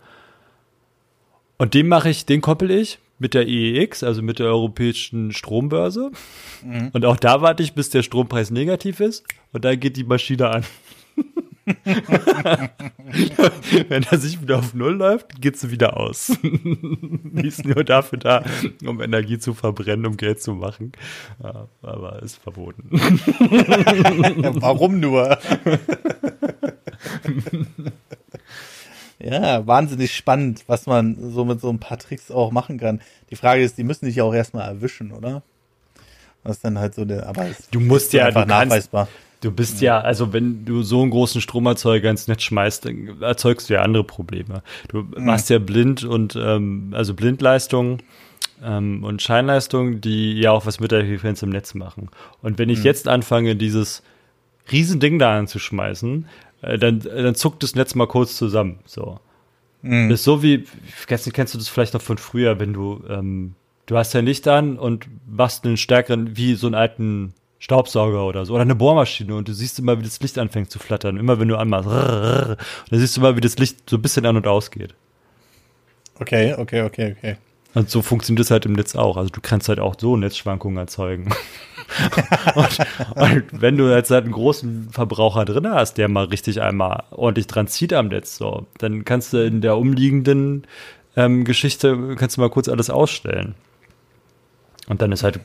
Und den mache ich, den koppel ich mit der EEX, also mit der europäischen Strombörse. Mhm. Und auch da warte ich, bis der Strompreis negativ ist. Und dann geht die Maschine an. Wenn er sich wieder auf Null läuft, geht sie wieder aus. Die ist nur dafür da, um Energie zu verbrennen, um Geld zu machen. Aber ist verboten. Warum nur? ja, wahnsinnig spannend, was man so mit so ein paar Tricks auch machen kann. Die Frage ist, die müssen dich ja auch erstmal erwischen, oder? Was dann halt so der, aber du musst ja einfach nachweisbar. Kannst, Du bist ja, also wenn du so einen großen Stromerzeuger ins Netz schmeißt, dann erzeugst du ja andere Probleme. Du mhm. machst ja blind und ähm, also Blindleistung ähm, und Scheinleistung, die ja auch was mit der Frequenz im Netz machen. Und wenn ich mhm. jetzt anfange, dieses Riesending da anzuschmeißen, äh, dann, dann zuckt das Netz mal kurz zusammen. So. Mhm. Das ist so wie, kennst, kennst du das vielleicht noch von früher, wenn du, ähm, du hast ja Licht an und machst einen stärkeren, wie so einen alten Staubsauger oder so oder eine Bohrmaschine und du siehst immer, wie das Licht anfängt zu flattern. Immer wenn du anmachst, dann siehst du mal, wie das Licht so ein bisschen an und ausgeht. Okay, okay, okay, okay. Und so funktioniert das halt im Netz auch. Also du kannst halt auch so Netzschwankungen erzeugen. und, und, wenn du jetzt halt einen großen Verbraucher drin hast, der mal richtig einmal ordentlich dran zieht am Netz, so, dann kannst du in der umliegenden ähm, Geschichte, kannst du mal kurz alles ausstellen. Und dann ist halt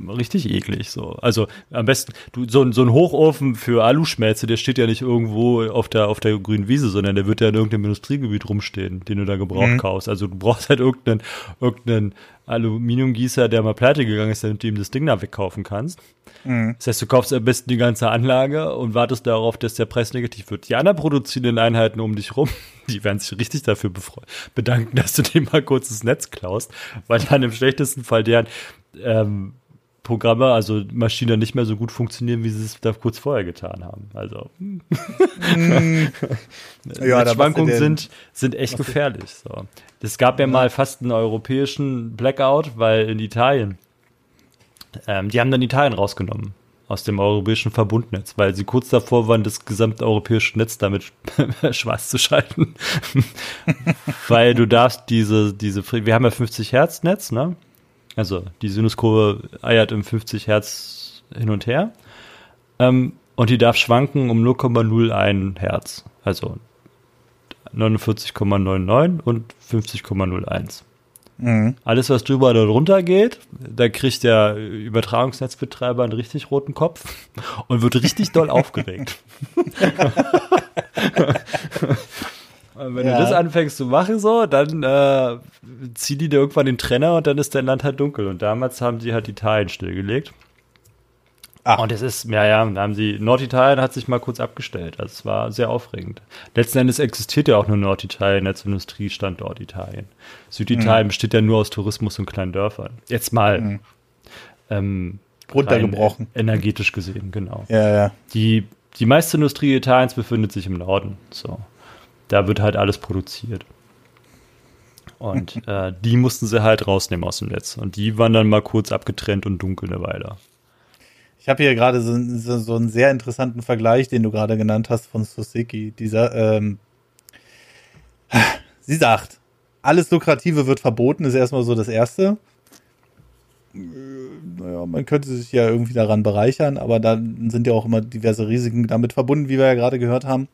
richtig eklig. So. Also am besten, du, so, so ein Hochofen für Aluschmelze, der steht ja nicht irgendwo auf der, auf der grünen Wiese, sondern der wird ja in irgendeinem Industriegebiet rumstehen, den du da gebraucht mhm. kaufst. Also du brauchst halt irgendeinen, irgendeinen Aluminiumgießer, der mal pleite gegangen ist, damit du ihm das Ding da wegkaufen kannst. Mhm. Das heißt, du kaufst am besten die ganze Anlage und wartest darauf, dass der Preis negativ wird. Die anderen produzierenden Einheiten um dich rum, die werden sich richtig dafür bedanken, dass du dem mal kurz das Netz klaust, weil dann im schlechtesten Fall deren ähm, Programme, also Maschinen nicht mehr so gut funktionieren, wie sie es da kurz vorher getan haben. Also mm. ja, Schwankungen sind, sind echt gefährlich. So. Es gab ja, ja mal fast einen europäischen Blackout, weil in Italien, ähm, die haben dann Italien rausgenommen aus dem europäischen Verbundnetz, weil sie kurz davor waren, das gesamte europäische Netz damit schwarz zu schalten. weil du darfst diese, diese, wir haben ja 50 Hertz Netz, ne? Also die Sinuskurve eiert im 50 Hertz hin und her. Ähm, und die darf schwanken um 0,01 Hertz. Also 49,99 und 50,01. Mhm. Alles, was drüber oder drunter geht, da kriegt der Übertragungsnetzbetreiber einen richtig roten Kopf und wird richtig doll aufgeregt. Und wenn ja. du das anfängst zu machen, so, dann äh, ziehen die dir irgendwann den Trenner und dann ist dein Land halt dunkel. Und damals haben sie halt Italien stillgelegt. Ach. Und es ist, ja, ja, da haben sie, Norditalien hat sich mal kurz abgestellt. Also es war sehr aufregend. Letzten Endes existiert ja auch nur Norditalien als Industriestandort Italien. Süditalien mhm. besteht ja nur aus Tourismus und kleinen Dörfern. Jetzt mal mhm. ähm, runtergebrochen. Energetisch gesehen, genau. Ja, ja. Die, die meiste Industrie Italiens befindet sich im Norden. So da wird halt alles produziert. Und äh, die mussten sie halt rausnehmen aus dem Netz. Und die waren dann mal kurz abgetrennt und dunkel eine Weile. Ich habe hier gerade so, so, so, einen sehr interessanten Vergleich, den du gerade genannt hast von Suzuki. Dieser, ähm, sie sagt, alles Lukrative wird verboten, ist erstmal so das Erste. Naja, man könnte sich ja irgendwie daran bereichern, aber dann sind ja auch immer diverse Risiken damit verbunden, wie wir ja gerade gehört haben.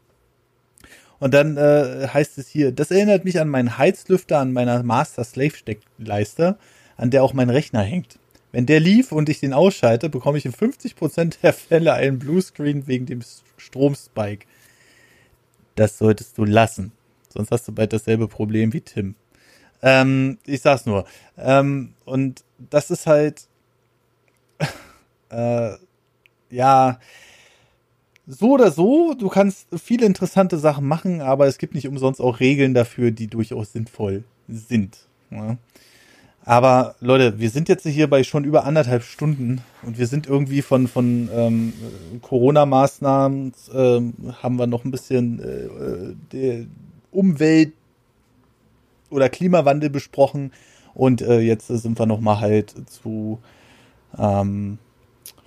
Und dann äh, heißt es hier, das erinnert mich an meinen Heizlüfter an meiner Master Slave Steckleiste, an der auch mein Rechner hängt. Wenn der lief und ich den ausschalte, bekomme ich in 50% der Fälle einen Bluescreen wegen dem Stromspike. Das solltest du lassen. Sonst hast du bald dasselbe Problem wie Tim. Ähm, ich sag's nur. Ähm, und das ist halt, äh, ja, so oder so, du kannst viele interessante Sachen machen, aber es gibt nicht umsonst auch Regeln dafür, die durchaus sinnvoll sind. Ja. Aber Leute, wir sind jetzt hier bei schon über anderthalb Stunden und wir sind irgendwie von, von ähm, Corona-Maßnahmen, ähm, haben wir noch ein bisschen äh, der Umwelt oder Klimawandel besprochen und äh, jetzt sind wir noch mal halt zu ähm,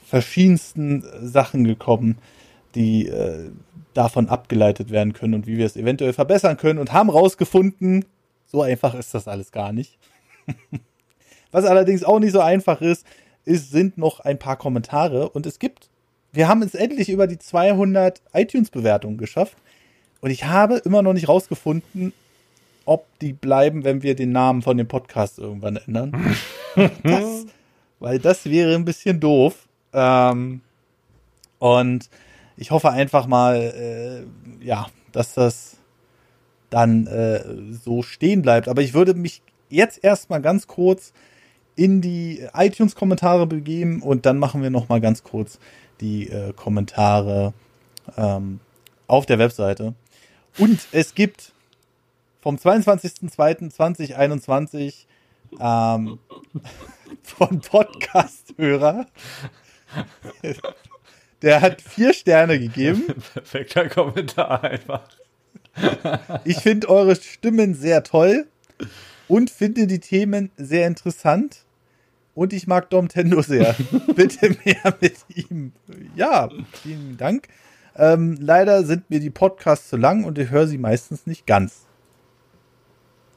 verschiedensten Sachen gekommen die äh, davon abgeleitet werden können und wie wir es eventuell verbessern können und haben rausgefunden, so einfach ist das alles gar nicht. Was allerdings auch nicht so einfach ist, ist, sind noch ein paar Kommentare und es gibt, wir haben es endlich über die 200 iTunes-Bewertungen geschafft und ich habe immer noch nicht rausgefunden, ob die bleiben, wenn wir den Namen von dem Podcast irgendwann ändern. das, weil das wäre ein bisschen doof. Ähm, und ich hoffe einfach mal, äh, ja, dass das dann äh, so stehen bleibt. Aber ich würde mich jetzt erstmal ganz kurz in die iTunes-Kommentare begeben und dann machen wir noch mal ganz kurz die äh, Kommentare ähm, auf der Webseite. Und es gibt vom 22.02.2021 ähm, von Podcast-Hörer der hat vier Sterne gegeben. Perfekter Kommentar einfach. ich finde eure Stimmen sehr toll und finde die Themen sehr interessant. und ich mag Dom Tendo sehr. Bitte mehr mit ihm. Ja, vielen Dank. Ähm, leider sind mir die Podcasts zu lang und ich höre sie meistens nicht ganz.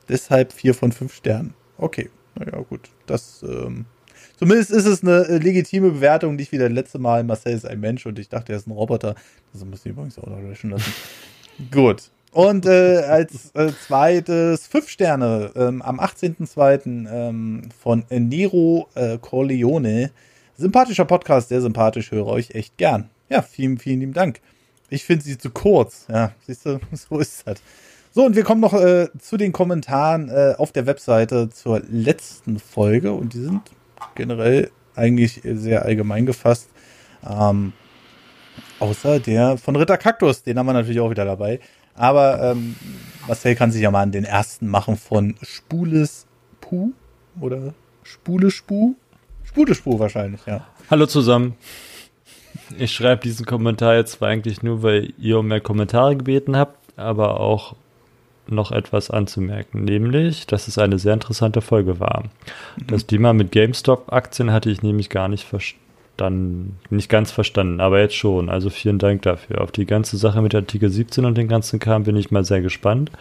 Deshalb vier von fünf Sternen. Okay, naja, gut. Das, ähm, zumindest ist es eine äh, legitime Bewertung, nicht wie das letzte Mal. Marcel ist ein Mensch und ich dachte, er ist ein Roboter. Das müssen wir übrigens auch noch löschen lassen. gut. Und äh, als äh, zweites fünf Sterne ähm, am 18.02. Ähm, von Nero äh, Corleone. Sympathischer Podcast, sehr sympathisch, höre euch echt gern. Ja, vielen, vielen lieben Dank. Ich finde sie zu kurz. Ja, siehst du, so ist das. So, und wir kommen noch äh, zu den Kommentaren äh, auf der Webseite zur letzten Folge und die sind generell eigentlich sehr allgemein gefasst. Ähm, außer der von Ritter Kaktus, den haben wir natürlich auch wieder dabei. Aber ähm, Marcel kann sich ja mal an den ersten machen von Spules Puh oder Spule Spu? Spule Spu wahrscheinlich, ja. Hallo zusammen. Ich schreibe diesen Kommentar jetzt zwar eigentlich nur, weil ihr um mehr Kommentare gebeten habt, aber auch noch etwas anzumerken, nämlich, dass es eine sehr interessante Folge war. Mhm. Das Thema mit GameStop-Aktien hatte ich nämlich gar nicht verstanden nicht ganz verstanden, aber jetzt schon. Also vielen Dank dafür. Auf die ganze Sache mit Artikel 17 und den ganzen Kram bin ich mal sehr gespannt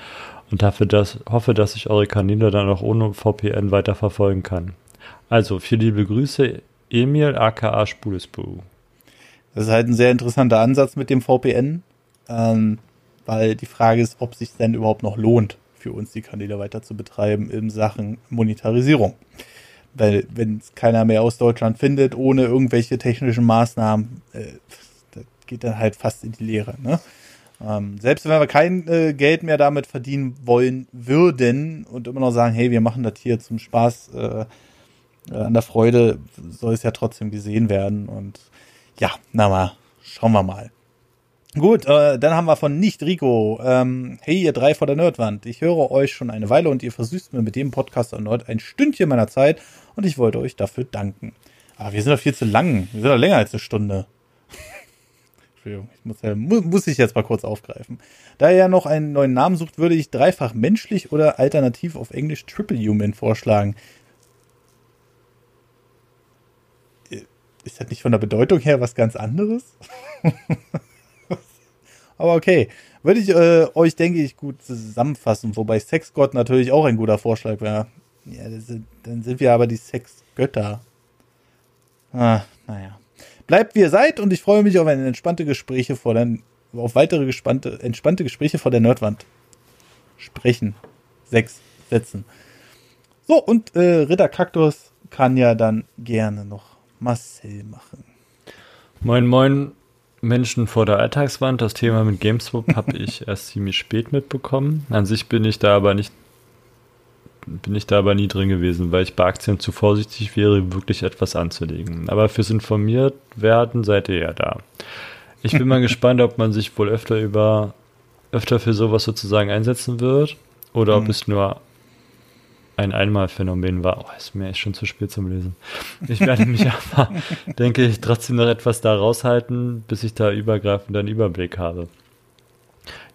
und dafür das, hoffe, dass ich eure Kanäle dann auch ohne VPN weiter verfolgen kann. Also, viele liebe Grüße, Emil aka Spulesbu. Das ist halt ein sehr interessanter Ansatz mit dem VPN, ähm, weil die Frage ist, ob sich denn überhaupt noch lohnt, für uns die Kanäle weiter zu betreiben in Sachen Monetarisierung. Weil wenn es keiner mehr aus Deutschland findet, ohne irgendwelche technischen Maßnahmen, äh, das geht dann halt fast in die Leere. Ne? Ähm, selbst wenn wir kein äh, Geld mehr damit verdienen wollen würden und immer noch sagen, hey, wir machen das hier zum Spaß äh, äh an der Freude, soll es ja trotzdem gesehen werden. Und ja, na mal, schauen wir mal. Gut, äh, dann haben wir von Nicht Rico. Ähm, hey, ihr drei vor der Nerdwand. Ich höre euch schon eine Weile und ihr versüßt mir mit dem Podcast erneut ein Stündchen meiner Zeit und ich wollte euch dafür danken. Aber wir sind doch viel zu lang. Wir sind doch länger als eine Stunde. Entschuldigung, ich muss, ja, muss ich jetzt mal kurz aufgreifen. Da er ja noch einen neuen Namen sucht, würde ich dreifach menschlich oder alternativ auf Englisch Triple Human vorschlagen. Äh, ist das nicht von der Bedeutung her was ganz anderes? Aber okay. Würde ich äh, euch, denke ich, gut zusammenfassen, wobei Sexgott natürlich auch ein guter Vorschlag wäre. Ja, sind, dann sind wir aber die Sexgötter. Ah, naja. Bleibt wie ihr seid und ich freue mich auf entspannte Gespräche vor der, auf weitere gespannte, entspannte Gespräche vor der Nerdwand. Sprechen. Sechs Sätzen. So, und äh, Ritter Kaktus kann ja dann gerne noch Marcel machen. Moin, moin. Menschen vor der Alltagswand. Das Thema mit GameSwap habe ich erst ziemlich spät mitbekommen. An sich bin ich da aber nicht bin ich da aber nie drin gewesen, weil ich bei Aktien zu vorsichtig wäre, wirklich etwas anzulegen. Aber fürs informiert werden seid ihr ja da. Ich bin mal gespannt, ob man sich wohl öfter über öfter für sowas sozusagen einsetzen wird oder ob mhm. es nur ein Einmalphänomen war. Oh, ist mir echt schon zu spät zum Lesen. Ich werde mich aber, denke ich, trotzdem noch etwas da raushalten, bis ich da übergreifend einen Überblick habe.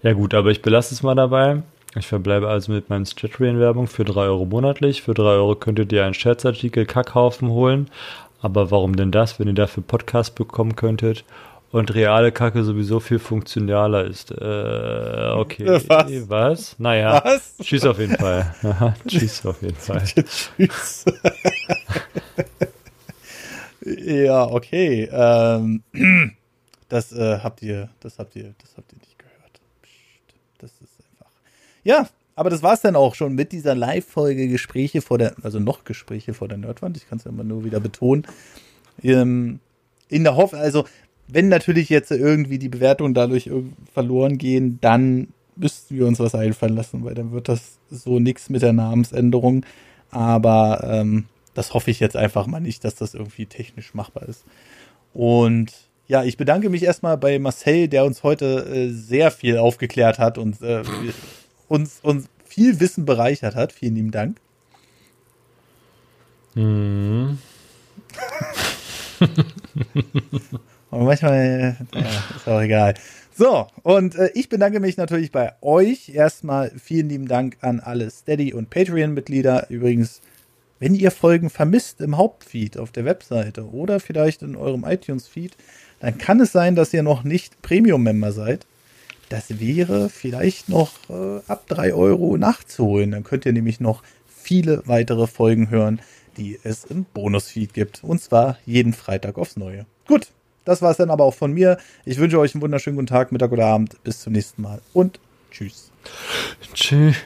Ja gut, aber ich belasse es mal dabei. Ich verbleibe also mit meinen Statrian-Werbung für 3 Euro monatlich. Für 3 Euro könntet ihr einen Scherzartikel Kackhaufen holen. Aber warum denn das, wenn ihr dafür Podcast bekommen könntet? Und reale Kacke sowieso viel funktionaler ist. Äh, okay. Was? Was? Naja. Was? Tschüss auf jeden Fall. tschüss auf jeden Fall. tschüss. ja, okay. Ähm, das äh, habt ihr, das habt ihr, das habt ihr nicht gehört. Das ist einfach. Ja, aber das war's dann auch schon mit dieser Live-Folge Gespräche vor der, also noch Gespräche vor der Nerdwand. Ich kann es ja immer nur wieder betonen. Ähm, in der Hoffnung, also wenn natürlich jetzt irgendwie die Bewertungen dadurch verloren gehen, dann müssten wir uns was einfallen lassen, weil dann wird das so nichts mit der Namensänderung. Aber ähm, das hoffe ich jetzt einfach mal nicht, dass das irgendwie technisch machbar ist. Und ja, ich bedanke mich erstmal bei Marcel, der uns heute äh, sehr viel aufgeklärt hat und äh, uns, uns viel Wissen bereichert hat. Vielen lieben Dank. Mhm. Und manchmal, ja, ist auch egal. So, und äh, ich bedanke mich natürlich bei euch. Erstmal vielen lieben Dank an alle Steady- und Patreon-Mitglieder. Übrigens, Wenn ihr Folgen vermisst im Hauptfeed auf der Webseite oder vielleicht in eurem iTunes-Feed, dann kann es sein, dass ihr noch nicht Premium-Member seid. Das wäre vielleicht noch äh, ab 3 Euro nachzuholen. Dann könnt ihr nämlich noch viele weitere Folgen hören, die es im Bonus-Feed gibt. Und zwar jeden Freitag aufs Neue. Gut, das war es dann aber auch von mir. Ich wünsche euch einen wunderschönen guten Tag, Mittag oder Abend. Bis zum nächsten Mal und tschüss. Tschüss.